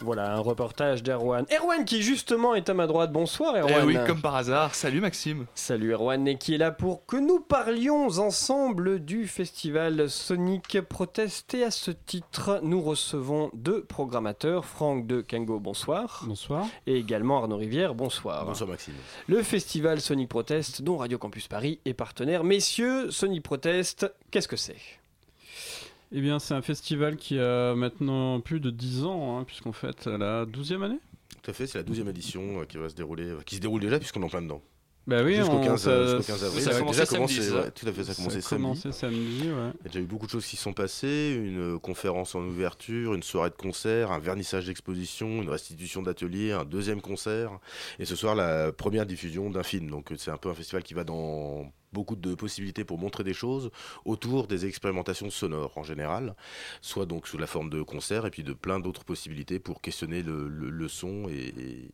Voilà, un reportage d'Erwan. Erwan qui justement est à ma droite. Bonsoir Erwan. Eh oui, comme par hasard. Salut Maxime. Salut Erwan et qui est là pour que nous parlions ensemble du festival Sonic Protest. Et à ce titre, nous recevons deux programmateurs. Franck de Kango, bonsoir. Bonsoir. Et également Arnaud Rivière, bonsoir. Bonsoir Maxime. Le festival Sonic Protest, dont Radio Campus Paris est partenaire. Messieurs, Sonic Protest, qu'est-ce que c'est? Eh bien, c'est un festival qui a maintenant plus de 10 ans, hein, puisqu'on fête la 12e année. Tout à fait, c'est la 12e édition euh, qui va se dérouler, euh, qui se déroule déjà puisqu'on est en plein dedans. Bah oui, jusqu'au on- 15, ça- euh, jusqu'au 15 avril. ça a commencé déjà samedi, commencé, ça. ouais, tout à fait, ça a Ça a commencé samedi. commencé samedi, ouais. Il y a déjà eu beaucoup de choses qui sont passées, une euh, conférence en ouverture, une soirée de concert, un vernissage d'exposition, une restitution d'atelier, un deuxième concert, et ce soir la première diffusion d'un film. Donc c'est un peu un festival qui va dans beaucoup de possibilités pour montrer des choses autour des expérimentations sonores en général, soit donc sous la forme de concerts et puis de plein d'autres possibilités pour questionner le, le- le son et,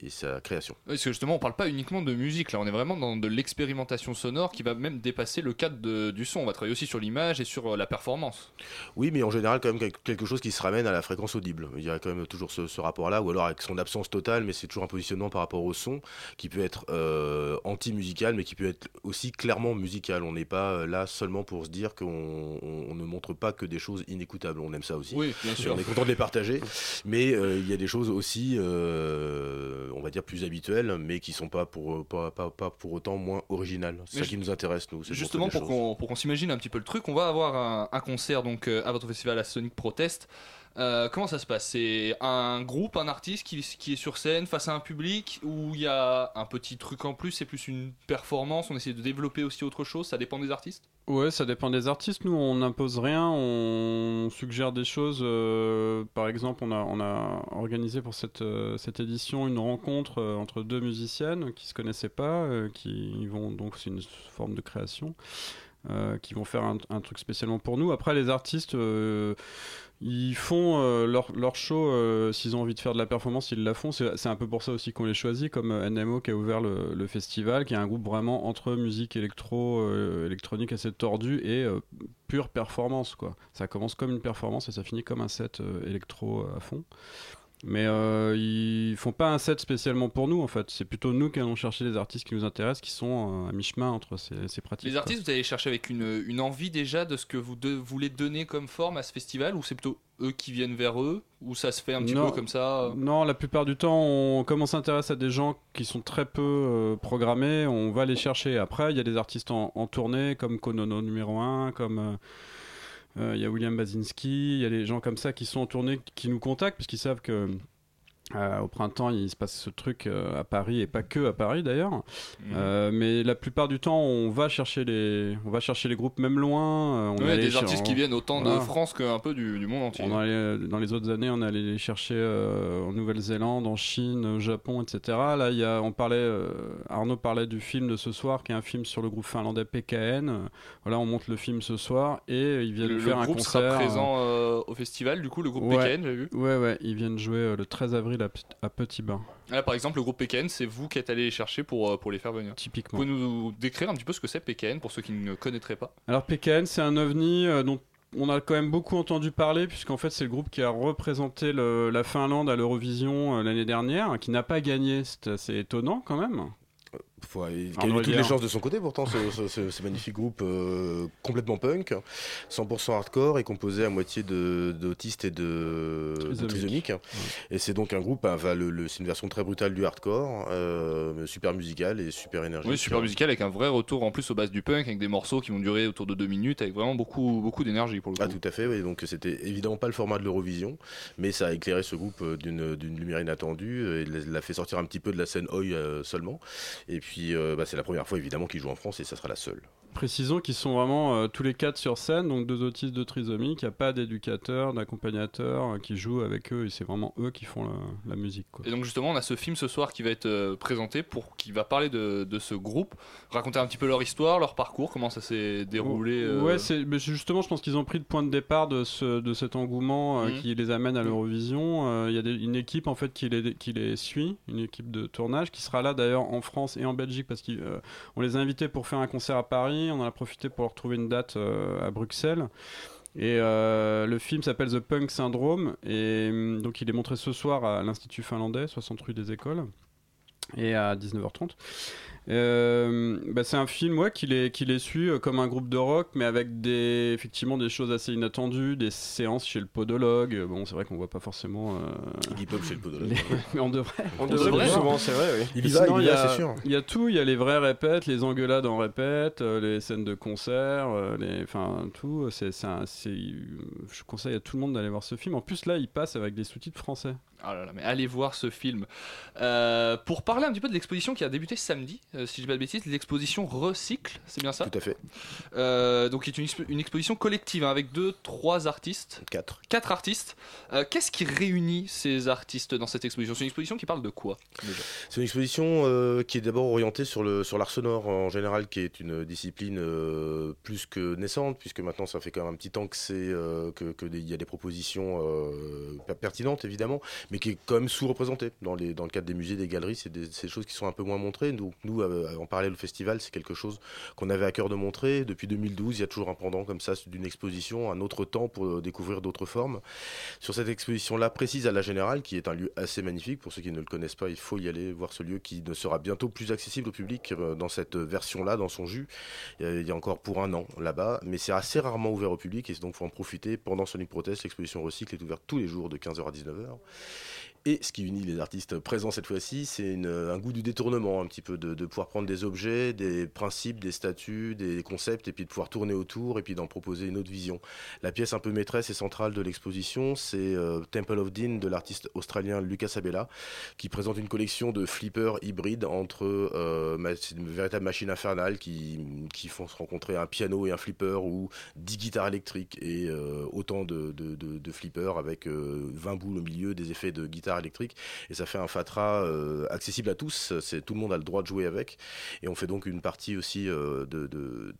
et- et sa création. Oui, parce que justement, on parle pas uniquement de musique, là, on est vraiment dans de l'expérimentation sonore qui va même dépasser le cadre de- du son. On va travailler aussi sur l'image et sur euh, la performance. Oui, mais en général, quand même quel- quelque chose qui se ramène à la fréquence audible. Il y a quand même toujours ce, ce rapport-là, ou alors avec son absence totale, mais c'est toujours un positionnement par rapport au son qui peut être euh, anti-musical, mais qui peut être aussi clairement musical. On n'est pas euh, là seulement pour se dire qu'on on- on ne montre pas que des choses inécoutables. On aime ça aussi. Oui, bien sûr. On est content de les partager, mais euh, il y a des choses aussi, euh, on va dire, plus habituelles, mais qui sont pas pour, pas, pas, pas pour autant moins originales. C'est ça qui nous intéresse, nous. Justement, pour qu'on s'imagine un petit peu le truc, on va avoir un, un concert donc à votre festival à Sonic Protest. Euh, comment ça se passe? C'est un groupe, un artiste qui, qui est sur scène face à un public où il y a un petit truc en plus, c'est plus une performance, on essaie de développer aussi autre chose, ça dépend des artistes? Ouais, ça dépend des artistes. Nous, on n'impose rien, on suggère des choses. euh, par exemple, on a, on a organisé pour cette, euh, cette édition une rencontre entre deux musiciennes qui se connaissaient pas, qui vont donc c'est une forme de création, qui vont faire un, truc spécialement pour nous. Après, les artistes. Ils font euh, leur, leur show, euh, s'ils ont envie de faire de la performance, ils la font. C'est un peu pour ça aussi qu'on les choisit, comme euh, NMO qui a ouvert le, le festival, qui est un groupe vraiment entre musique électro, électronique assez tordue et pure performance. Quoi. Ça commence comme une performance et ça finit comme un set électro à fond. Mais euh, ils font pas un set spécialement pour nous en fait. C'est plutôt nous qui allons chercher les artistes qui nous intéressent, qui sont euh, à mi-chemin entre ces, ces pratiques. Les quoi. artistes, vous allez chercher avec une, une envie déjà de ce que vous de- voulez donner comme forme à ce festival ou c'est plutôt eux qui viennent vers eux ou ça se fait un petit Non. peu comme ça euh Non, la plupart du temps, on, comme on s'intéresse à des gens qui sont très peu euh, programmés, on va les chercher. Après, il y a des artistes en, en tournée, comme Konono numéro 1, comme euh, il y a William Basinski, il y a des gens comme ça qui sont en tournée, qui nous contactent, parce qu'ils savent que euh, au printemps, il se passe ce truc euh, à Paris et pas que à Paris d'ailleurs. Euh, mais la plupart du temps, on va chercher les, on va chercher les groupes même loin. on allé des artistes qui viennent autant de. France qu'un peu du, du monde entier. on dans les autres années, on est allé les chercher en Nouvelle-Zélande, en Chine, au Japon, etc. Là, il y a, on parlait, Arnaud parlait du film de ce soir, qui est un film sur le groupe finlandais PKN. Voilà, on monte le film ce soir et ils viennent Le, le faire un groupe concert. sera présent au festival, du coup, le groupe Ouais. PKN, j'ai vu. Ouais, ouais, ils viennent jouer le 13 avril à, Petit Bain. Là, par exemple, le groupe PKN, c'est vous qui êtes allé les chercher pour, euh, pour les faire venir. Typiquement. Vous pouvez nous décrire un petit peu ce que c'est PKN pour ceux qui ne connaîtraient pas Alors PKN, c'est un ovni euh, dont on a quand même beaucoup entendu parler, puisqu'en fait c'est le groupe qui a représenté le- la Finlande à l'Eurovision euh, l'année dernière, qui n'a pas gagné. C'est assez étonnant quand même. Faut- il a eu toutes les Rivière. chances de son côté pourtant ce, ce- ce- ce magnifique groupe euh, complètement punk 100% hardcore et composé à moitié d'autistes et de, de Trisomiques. et c'est donc un groupe enfin, le- le- c'est une version très brutale du hardcore euh, super musical et super énergique Oui, super musical avec un vrai retour en plus aux bases du punk, avec des morceaux qui vont durer autour de deux minutes, avec vraiment beaucoup, beaucoup d'énergie pour le coup. Ah tout à fait, oui. donc c'était évidemment pas le format de l'Eurovision, mais ça a éclairé ce groupe euh, d'une lumière inattendue, et il l'a fait sortir un petit peu de la scène Oi seulement, et puis puis euh, bah, c'est la première fois évidemment qu'il joue en France et ça sera la seule. Précisons qu'ils sont vraiment euh, tous les quatre sur scène, donc deux autistes de trisomie, qu'il n'y a pas d'éducateur, d'accompagnateur euh, qui joue avec eux, et c'est vraiment eux qui font la, la musique. Quoi. Et donc justement, on a ce film ce soir qui va être euh, présenté pour qui va parler de, de ce groupe, raconter un petit peu leur histoire, leur parcours, comment ça s'est déroulé. euh, Ouais, c'est mais justement, je pense qu'ils ont pris le point de départ de, ce, de cet engouement euh, Mhm. qui les amène à l'Eurovision. Euh, Il y a des- une équipe en fait qui les, qui les suit, une équipe de tournage qui sera là d'ailleurs en France et en Belgique parce qu'on les a invités pour faire un concert à Paris. On en a profité pour leur trouver une date euh, à Bruxelles. Et euh, le film s'appelle The Punk Syndrome et hum, donc il est montré ce soir à l'Institut finlandais, 60 rue des Écoles et à 19h30. Euh, bah, c'est un film ouais, qui, les, qui les suit euh, comme un groupe de rock, mais avec des, effectivement des choses assez inattendues, des séances chez le podologue. Bon, c'est vrai qu'on voit pas forcément. Euh, Pop chez le podologue. les- mais on devrait. On devrait, souvent, c'est vrai, oui. Il sinon, il y a- c'est sûr. Il y a tout, il y a les vrais répètes, les engueulades en répète, euh, les scènes de concert, euh, les, enfin tout. C'est, c'est un- c'est- je conseille à tout le monde d'aller voir ce film. En plus, là, il passe avec des sous-titres français. Ah là là, mais allez voir ce film. Euh, pour parler un petit peu de l'exposition qui a débuté samedi, euh, si je dis pas de bêtises, l'exposition Recycle, c'est bien ça Tout à fait. Euh, donc, qui est une, expo- une exposition collective hein, avec deux, trois artistes. Quatre. Quatre artistes. Euh, Qu'est-ce qui réunit ces artistes dans cette exposition? C'est une exposition qui parle de quoi C'est une exposition qui est d'abord orientée sur l'art sonore en général, qui est une discipline plus que naissante, puisque maintenant ça fait quand même un petit temps que c'est que que des- il y a des propositions per- pertinentes évidemment, mais qui est quand même sous-représentée dans les dans le cadre des musées, des galeries, c'est des, des choses qui sont un peu moins montrées. Nous euh, en parallèle au festival, c'est quelque chose qu'on avait à cœur de montrer depuis 2012. Il y a toujours un pendant comme ça d'une exposition, un autre temps pour euh, découvrir d'autres formes. Sur cette exposition-là précise à la Générale, qui est un lieu assez magnifique, pour ceux qui ne le connaissent pas, il faut y aller voir ce lieu qui ne sera bientôt plus accessible au public euh, dans cette version-là, dans son jus. Il y a- il encore pour un an là-bas, mais c'est assez rarement ouvert au public et donc faut en profiter pendant Sonic Protest. L'exposition Recycle est ouverte tous les jours de 15h à 19h. Et ce qui unit les artistes présents cette fois-ci, c'est un goût du détournement, un petit peu, de, pouvoir prendre des objets, des principes, des statuts, des concepts, et puis de pouvoir tourner autour, et puis d'en proposer une autre vision. La pièce un peu maîtresse et centrale de l'exposition, c'est euh, Temple of Dean de l'artiste australien Lucas Abela, qui présente une collection de flippers hybrides entre euh, une véritable machine infernale qui, font se rencontrer un piano et un flipper, ou 10 guitares électriques et euh, autant de, de, flippers avec euh, 20 boules au milieu, des effets de guitare électrique, et ça fait un fatras euh, accessible à tous, c'est, tout le monde a le droit de jouer avec, et on fait donc une partie aussi euh, de, de-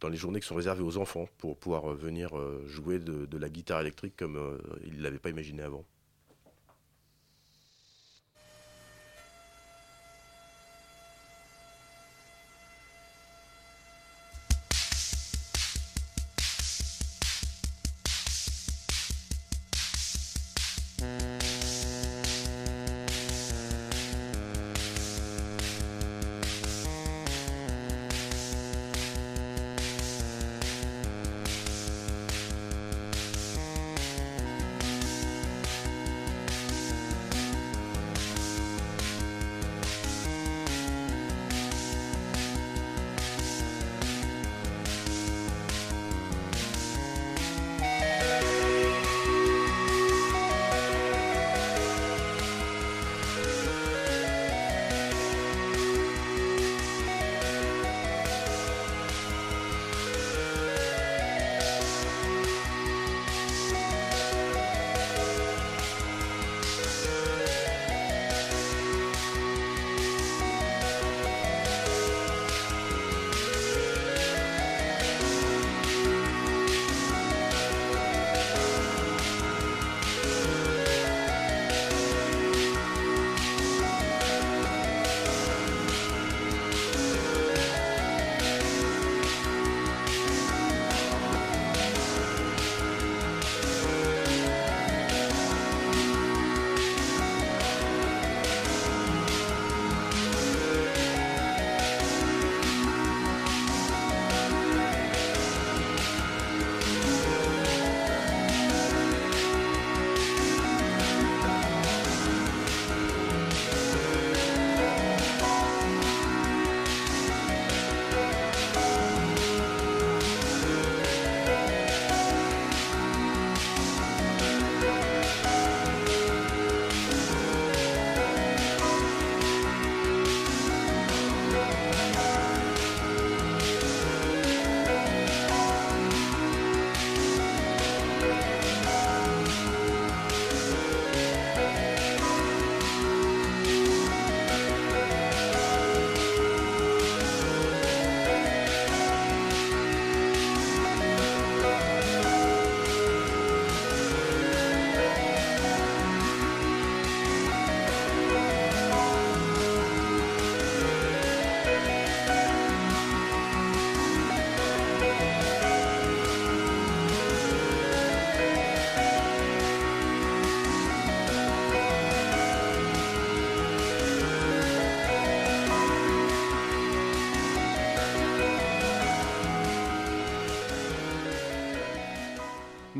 dans les journées qui sont réservées aux enfants pour pouvoir euh, venir jouer de, de la guitare électrique comme ils l'avaient pas imaginé avant.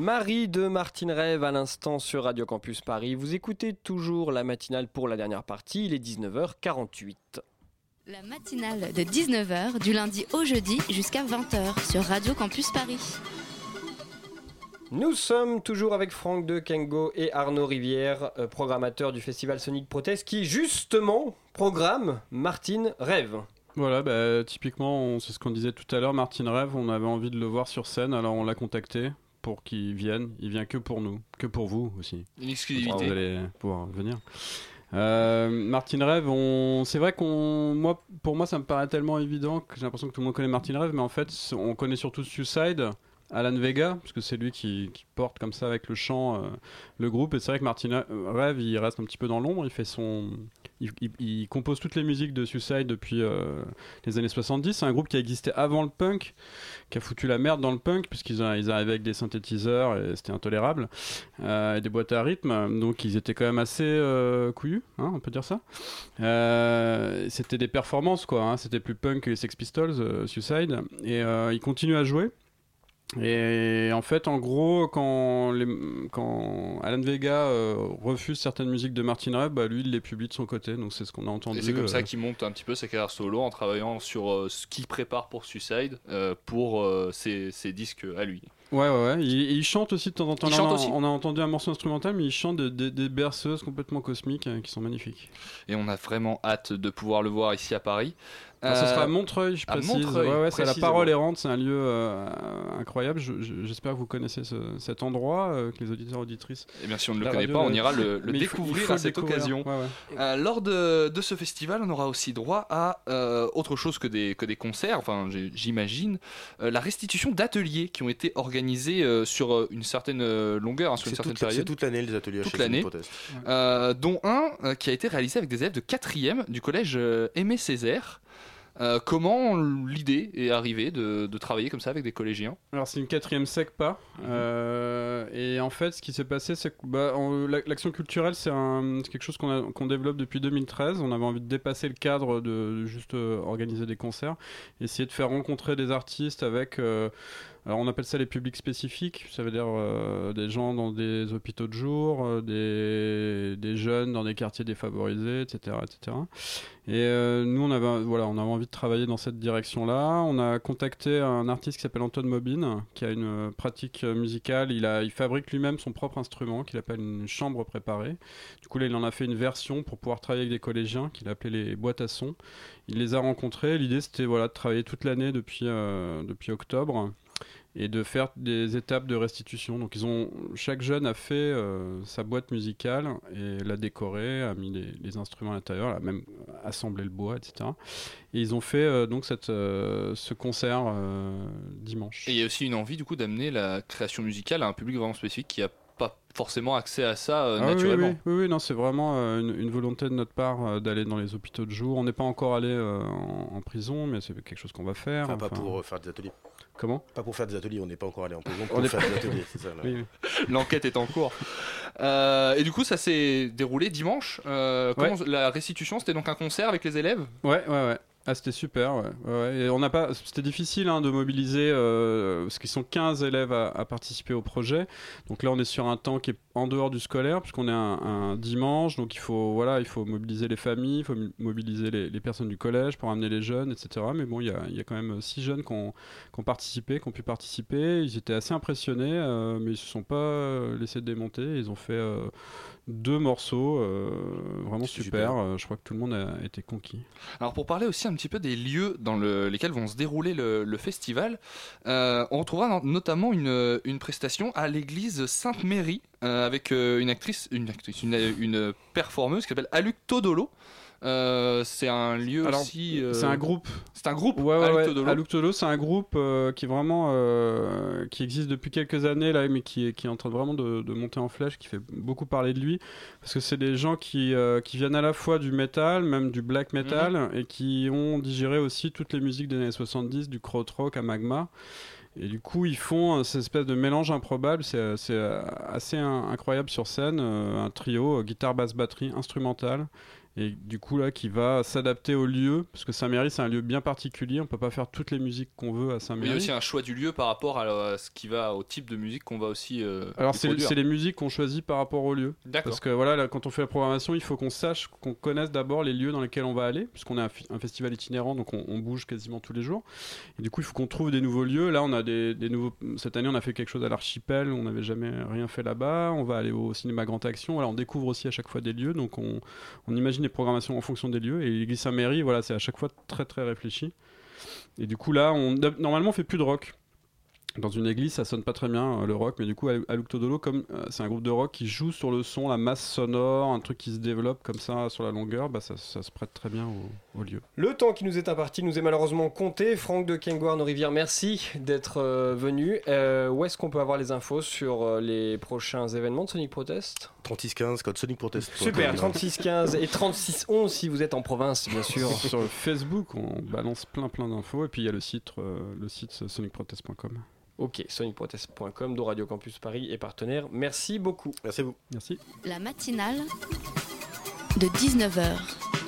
Marie de Martine Rêve à l'instant sur Radio Campus Paris. Vous écoutez toujours la matinale pour la dernière partie, il est 19h48. La matinale de 19h du lundi au jeudi jusqu'à 20h sur Radio Campus Paris. Nous sommes toujours avec Franck de Kengo et Arnaud Rivière, euh, programmateur du festival Sonic Protest, qui justement programme Martine Rêve. Voilà, bah, typiquement, c'est ce qu'on disait tout à l'heure, Martin Rêve, on avait envie de le voir sur scène, alors on l'a contacté pour qu'il vienne. Il vient que pour nous, que pour vous aussi. Une exclusivité. Vous allez pouvoir venir. Euh, Martin Rêve, on... c'est vrai qu'on, moi, pour moi, ça me paraît tellement évident que j'ai l'impression que tout le monde connaît Martin Rêve, mais en fait, on connaît surtout Suicide, Alan Vega, parce que c'est lui qui, porte comme ça avec le chant euh, le groupe. Et c'est vrai que Martin Rêve, il reste un petit peu dans l'ombre. Il fait son, il, compose toutes les musiques de Suicide depuis euh, les années 70. C'est un groupe qui a existé avant le punk, qui a foutu la merde dans le punk, puisqu'ils arrivaient avec des synthétiseurs et c'était intolérable, euh, et des boîtes à rythme. Donc ils étaient quand même assez euh, couillus, hein, on peut dire ça. Euh, c'était des performances, quoi. hein. C'était plus punk que les Sex Pistols, euh, Suicide. Et euh, ils continuent à jouer. Et en fait, en gros, quand, les, quand Alan Vega euh, refuse certaines musiques de Martin Reb, bah, lui, il les publie de son côté. Donc c'est ce qu'on a entendu. Et c'est comme euh, ça qu'il monte un petit peu sa carrière solo en travaillant sur euh, ce qu'il prépare pour Suicide pour ses, ses disques à lui. Ouais, ouais, ouais. Il, il chante aussi de temps en temps. On, a, aussi. on a entendu un morceau instrumental, mais il chante des, des- des berceuses complètement cosmiques euh, qui sont magnifiques. Et on a vraiment hâte de pouvoir le voir ici à Paris. Ce Euh, sera à Montreuil, je à précise. Montreuil, ouais, ouais, c'est à la. Parole errante, c'est un lieu euh, incroyable. Je- je- J'espère que vous connaissez ce- cet endroit, euh, que les auditeurs auditrices. Eh bien, si on ne le connaît radio, pas, on ira le, découvrir faut à cette découvrir. occasion. Ouais, ouais. Euh, lors de, de ce festival, on aura aussi droit à euh, autre chose que des, que des concerts, enfin j'imagine, euh, la restitution d'ateliers qui ont été organisés euh, sur euh, une certaine euh, longueur, hein, sur une C'est certaine toute, c'est période. toute l'année les ateliers Toute l'année. Euh, dont un euh, qui a été réalisé avec des élèves de 4e du collège euh, Aimé Césaire. Euh, comment l'idée est arrivée de, de travailler comme ça avec des collégiens Alors c'est une quatrième SECPA euh, et en fait ce qui s'est passé c'est que bah, l'action culturelle c'est quelque chose qu'on développe depuis 2013 on avait envie de dépasser le cadre de, de juste euh, organiser des concerts essayer de faire rencontrer des artistes avec alors on appelle ça les publics spécifiques, ça veut dire euh, des gens dans des hôpitaux de jour, euh, des, jeunes dans des quartiers défavorisés, etc. etc. Et euh, nous on avait, voilà, on avait envie de travailler dans cette direction-là. On a contacté un artiste qui s'appelle Antoine Mobine, qui a une pratique musicale. Il, fabrique lui-même son propre instrument qu'il appelle une chambre préparée. Du coup là il en a fait une version pour pouvoir travailler avec des collégiens qu'il a appelé les boîtes à son. Il les a rencontrés. L'idée c'était voilà, de travailler toute l'année depuis octobre et de faire des étapes de restitution. Donc ils ont chaque jeune a fait euh, sa boîte musicale et l'a décorée, a mis les, les instruments à l'intérieur, a même assemblé le bois, etc. Et ils ont fait euh, donc cette, euh, ce concert euh, dimanche. Et il y a aussi une envie du coup d'amener la création musicale à un public vraiment spécifique qui a pas forcément accès à ça euh, Ah naturellement. Oui, oui, oui, oui, non, c'est vraiment euh, une, une volonté de notre part euh, d'aller dans les hôpitaux de jour. On n'est pas encore allé euh, en, en prison, mais c'est quelque chose qu'on va faire. Enfin, pas enfin. pour euh, faire des ateliers. Comment Pas pour faire des ateliers, on n'est pas encore allé en prison On pour est faire pas- des ateliers, c'est ça. là. Oui, oui. L'enquête est en cours. Euh, et du coup, ça s'est déroulé dimanche. Euh, comment- La restitution, c'était donc un concert avec les élèves? Ouais, ouais, ouais. Ah, c'était super, ouais. ouais, ouais. Et on n'a pas, c'était difficile hein, de mobiliser, euh, parce qu'ils sont 15 élèves à, à participer au projet. Donc là, on est sur un temps qui est en dehors du scolaire, puisqu'on est un, un dimanche. Donc il faut, voilà, il faut mobiliser les familles, il faut mo- mobiliser les, les personnes du collège pour amener les jeunes, etc. Mais bon, il y a, il y a quand même six jeunes qui ont, qui ont participé, qui ont pu participer. Ils étaient assez impressionnés, euh, mais ils se sont pas euh, laissés démonter. Ils ont fait euh, deux morceaux vraiment super. super. Je crois que tout le monde a été conquis. Alors pour parler aussi un petit peu des lieux dans le- lesquels vont se dérouler le, festival, euh, on retrouvera no- notamment une, une prestation à l'église Sainte-Mérie euh, avec euh, une actrice, une actrice, une, une performeuse qui s'appelle Aluk Todolo. Euh, c'est un lieu Alors, aussi. euh, C'est un groupe. C'est un groupe. Ouais, ouais, Todolo, c'est un groupe euh, qui est vraiment euh, qui existe depuis quelques années là, mais qui est, qui est en train vraiment de, de monter en flèche, qui fait beaucoup parler de lui, parce que c'est des gens qui euh, qui viennent à la fois du metal, même du black metal, Mhm. et qui ont digéré aussi toutes les musiques des années 70, du krautrock à Magma. Et du coup, ils font euh, cette espèce de mélange improbable. C'est c'est, euh, assez in- incroyable sur scène. euh, un trio, euh, guitare, basse, batterie, instrumentale. Et du coup là qui va s'adapter au lieu parce que Saint-Méry c'est un lieu bien particulier on peut pas faire toutes les musiques qu'on veut à Mais il y a Saint-Méry. aussi un choix du lieu par rapport à euh, ce qui va au type de musique qu'on va aussi. euh, alors c'est les musiques qu'on choisit par rapport au lieu. D'accord. parce que voilà là, quand on fait la programmation il faut qu'on sache qu'on connaisse d'abord les lieux dans lesquels on va aller puisqu'on est un, festival itinérant donc on, on bouge quasiment tous les jours. Et du coup il faut qu'on trouve des nouveaux lieux. Là on a des, des nouveaux cette année on a fait quelque chose à l'archipel on n'avait jamais rien fait là-bas. On va aller au cinéma Grand Action. Voilà on découvre aussi à chaque fois des lieux donc on, on imagine les programmations en fonction des lieux. Et l'église Saint-Méry voilà c'est à chaque fois très très réfléchi. Et du coup là on normalement on fait plus de rock. Dans une église, ça sonne pas très bien euh, le rock, mais du coup, Aluk Todolo, comme euh, c'est un groupe de rock qui joue sur le son, la masse sonore, un truc qui se développe comme ça sur la longueur, bah, ça, ça se prête très bien au, au lieu. Le temps qui nous est imparti nous est malheureusement compté. Franck de Kengoir nos rivières merci d'être euh, venu. Euh, où est-ce qu'on peut avoir les infos sur euh, les prochains événements de Sonic Protest? 3615, code Sonic Protest. Super, 3615 et 3611 si vous êtes en province, bien sûr. sur le Facebook, on balance plein plein d'infos, et puis il y a le site, euh, le site sonicprotest.com. Ok, sonicprotest.com, dont Radio Campus Paris est partenaire. Merci beaucoup. Merci à vous. Merci. La matinale de 19h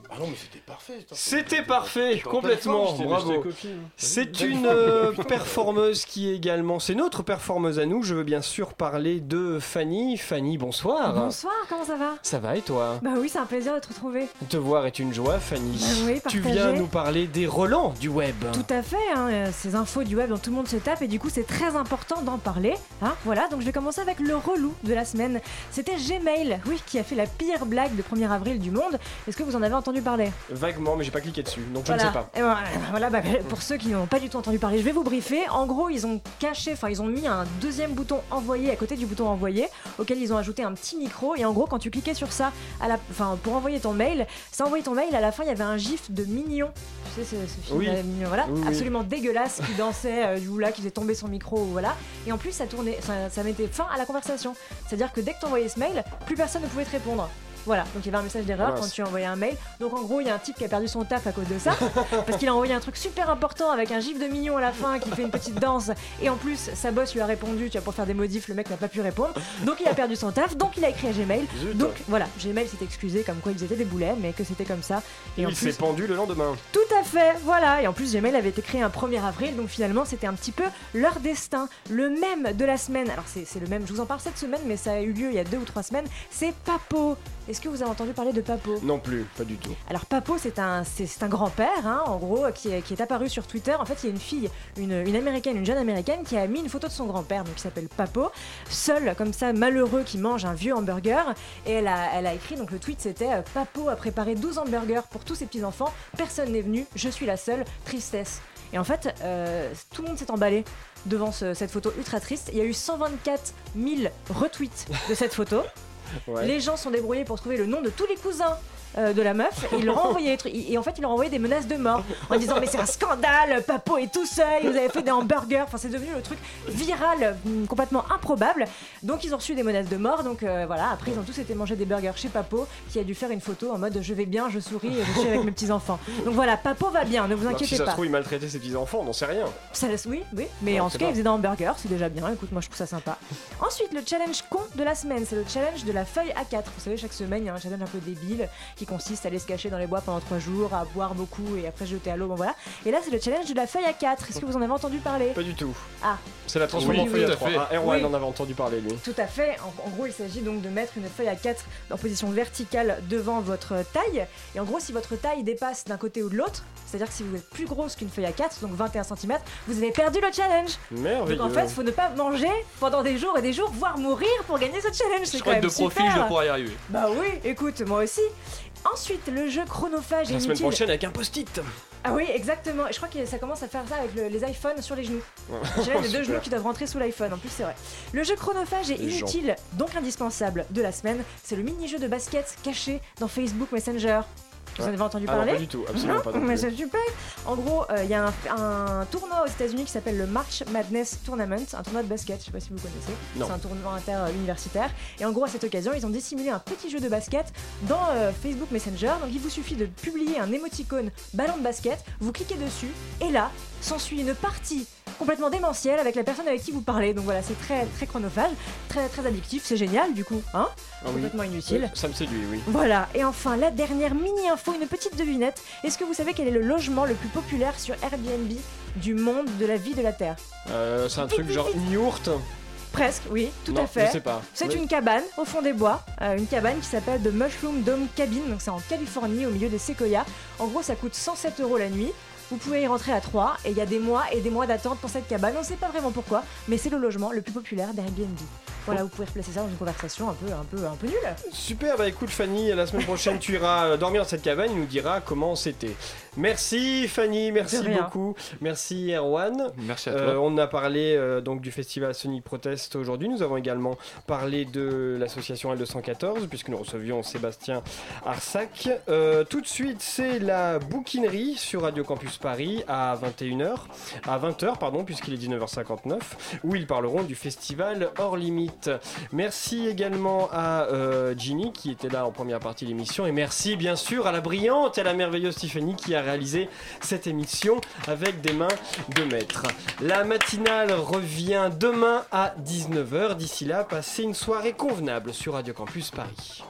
Ah non, mais c'était parfait. C'était parfait, complètement, bravo. C'est une euh, performeuse qui est également, c'est notre performeuse à nous. Je veux bien sûr parler de Fanny. Fanny, bonsoir. Bonsoir, comment ça va? Ça va et toi? Bah oui, c'est un plaisir de te retrouver. Te voir est une joie, Fanny. Bah oui, tu viens nous parler des relents du web. Tout à fait, hein, ces infos du web dont tout le monde se tape et du coup c'est très important d'en parler. Hein, voilà, donc je vais commencer avec le relou de la semaine. C'était Gmail, oui, qui a fait la pire blague de 1er avril du monde. Est-ce que vous en avez entendu parler Vaguement, mais j'ai pas cliqué dessus, donc je ne sais pas. Et voilà, voilà, bah, pour ceux qui n'ont pas du tout entendu parler, je vais vous briefer. En gros, ils ont caché, enfin, ils ont mis un deuxième bouton envoyer à côté du bouton envoyer, auquel ils ont ajouté un petit micro. Et en gros, quand tu cliquais sur ça, à la, enfin, pour envoyer ton mail, ça envoyait ton mail. À la fin, il y avait un gif de mignon. Tu sais, ce, ce film Oui. là, mignon, voilà, Oui, oui. absolument dégueulasse, qui dansait euh, du hula, qui faisait tomber son micro, voilà. Et en plus, ça tournait, ça, ça mettait fin à la conversation. C'est-à-dire que dès que tu envoyais ce mail, plus personne ne pouvait te répondre. Voilà, donc il y avait un message d'erreur quand tu envoyais un mail. Donc en gros, il y a un type qui a perdu son taf à cause de ça, parce qu'il a envoyé un truc super important avec un gif de mignon à la fin qui fait une petite danse. Et en plus, sa boss lui a répondu, tu vois, pour faire des modifs, le mec n'a pas pu répondre. Donc il a perdu son taf, donc il a écrit à Gmail. Zut. Donc voilà, Gmail s'est excusé comme quoi ils étaient des boulets, mais que c'était comme ça. Et il plus, s'est pendu le lendemain. tout à fait, voilà. Et en plus, Gmail avait été créé un 1er avril, donc finalement, c'était un petit peu leur destin. Le même de la semaine, alors c'est c'est le même, je vous en parle cette semaine, mais ça a eu lieu il y a deux ou trois semaines, c'est Papo. Est-ce que vous avez entendu parler de Papo? Non plus, pas du tout. alors Papo, c'est un, c'est un grand-père, hein, en gros, qui est, qui est apparu sur Twitter. En fait, il y a une fille, une, une américaine, une jeune américaine, qui a mis une photo de son grand-père, donc qui s'appelle Papo, seul, comme ça, malheureux, qui mange un vieux hamburger. Et elle a, elle a écrit, donc le tweet c'était euh, Papo a préparé 12 hamburgers pour tous ses petits-enfants, personne n'est venu, je suis la seule, tristesse. Et en fait, euh, tout le monde s'est emballé devant ce- cette photo ultra triste. Il y a eu 124 000 retweets de cette photo. Les gens sont débrouillés pour trouver le nom de tous les cousins euh, de la meuf et ils leur envoyé des trucs. et en fait ils leur ont envoyé des menaces de mort en disant mais c'est un scandale Papo est tout seul vous avez fait des hamburgers enfin c'est devenu le truc viral hum, complètement improbable donc ils ont reçu des menaces de mort donc euh, voilà après ils ont tous été manger des burgers chez Papo qui a dû faire une photo en mode je vais bien je souris je suis avec mes petits enfants donc voilà Papo va bien ne vous Alors, si inquiétez ça se pas trouve, il maltraitait ses petits-enfants, on n'en sait rien. ça oui, oui, mais en tout cas, pas. il faisait des hamburgers, c'est déjà bien. Écoute, moi je trouve ça sympa. Ensuite, le challenge con de la semaine, c'est le challenge de la feuille A4. Vous savez, chaque semaine, il y a un challenge un peu débile qui consiste à aller se cacher dans les bois pendant 3 jours, à boire beaucoup et après jeter à l'eau. Bon voilà. Et là, c'est le challenge de la feuille A4. Est-ce que vous en avez entendu parler? Pas du tout. Ah, C'est la transformation Oui, oui, en feuille à à 3. fait. Ah, Erwan Oui. en avait entendu parler, lui. Tout à fait. En, en gros, il s'agit donc de mettre une feuille à 4 en position verticale devant votre taille. Et en gros, si votre taille dépasse d'un côté ou de l'autre, c'est-à-dire que si vous êtes plus grosse qu'une feuille à 4, donc 21 cm, vous avez perdu le challenge. Merveilleux. Donc en fait, il faut ne pas manger pendant des jours et des jours, voire mourir pour gagner ce challenge. C'est Je quand crois que même de profil, super. je pourrais y arriver. Bah oui, écoute, moi aussi. Ensuite, le jeu chronophage La et semaine inutile. prochaine avec un post-it. Ah oui, exactement. Et je crois que ça commence à faire ça avec le- les iPhones sur les genoux. J'ai les deux Super. genoux qui doivent rentrer sous l'iPhone. En plus, c'est vrai. Le jeu chronophage est Les gens. inutile, donc indispensable de la semaine. C'est le mini-jeu de basket caché dans Facebook Messenger. Vous en avez entendu Ah parler pas du tout, absolument Non pas non Mais plus. c'est super. En gros, euh, il y a un, un tournoi aux États-Unis qui s'appelle le March Madness Tournament, un tournoi de basket. Je sais pas si vous connaissez. Non. C'est un tournoi inter-universitaire. Et en gros, à cette occasion, ils ont dissimulé un petit jeu de basket dans euh, Facebook Messenger. Donc, il vous suffit de publier un émoticône ballon de basket. Vous cliquez dessus et là, s'ensuit une partie complètement démentiel avec la personne avec qui vous parlez. Donc voilà, c'est très très chronophage, très très addictif, c'est génial du coup, hein Ah oui. Complètement inutile. Ça me séduit, oui. Voilà, et enfin la dernière mini info, une petite devinette. Est-ce que vous savez quel est le logement le plus populaire sur Airbnb du monde, de la vie, de la Terre? Euh, c'est un truc genre une yourte. Presque, oui, tout Non, à fait. je sais pas. C'est Oui. une cabane au fond des bois, euh, une cabane qui s'appelle The Mushroom Dome Cabin, donc c'est en Californie au milieu des séquoias. En gros, ça coûte 107 euros la nuit. Vous pouvez y rentrer à 3 et il y a des mois et des mois d'attente pour cette cabane. On ne sait pas vraiment pourquoi, mais c'est le logement le plus populaire d'Airbnb. Voilà, vous pouvez replacer ça dans une conversation un peu, un peu, un peu nulle. Super, bah écoute Fanny, la semaine prochaine tu iras euh, dormir dans cette cabane, il nous dira comment c'était. Merci Fanny, merci beaucoup. Merci Erwan. Merci à Euh, toi. on a parlé euh, donc du festival Sonic Protest aujourd'hui. Nous avons également parlé de l'association L214 puisque nous recevions Sébastien Arsac. Euh, tout de suite, c'est la bouquinerie sur Radio Campus Paris à 21h, à 20h pardon, puisqu'il est 19h59, où ils parleront du festival Hors Limite. Merci également à euh, Ginny qui était là en première partie de l'émission et merci bien sûr à la brillante et à la merveilleuse Tiffany qui a réalisé cette émission avec des mains de maître. La matinale revient demain à 19h. D'ici là, passez une soirée convenable sur Radio Campus Paris.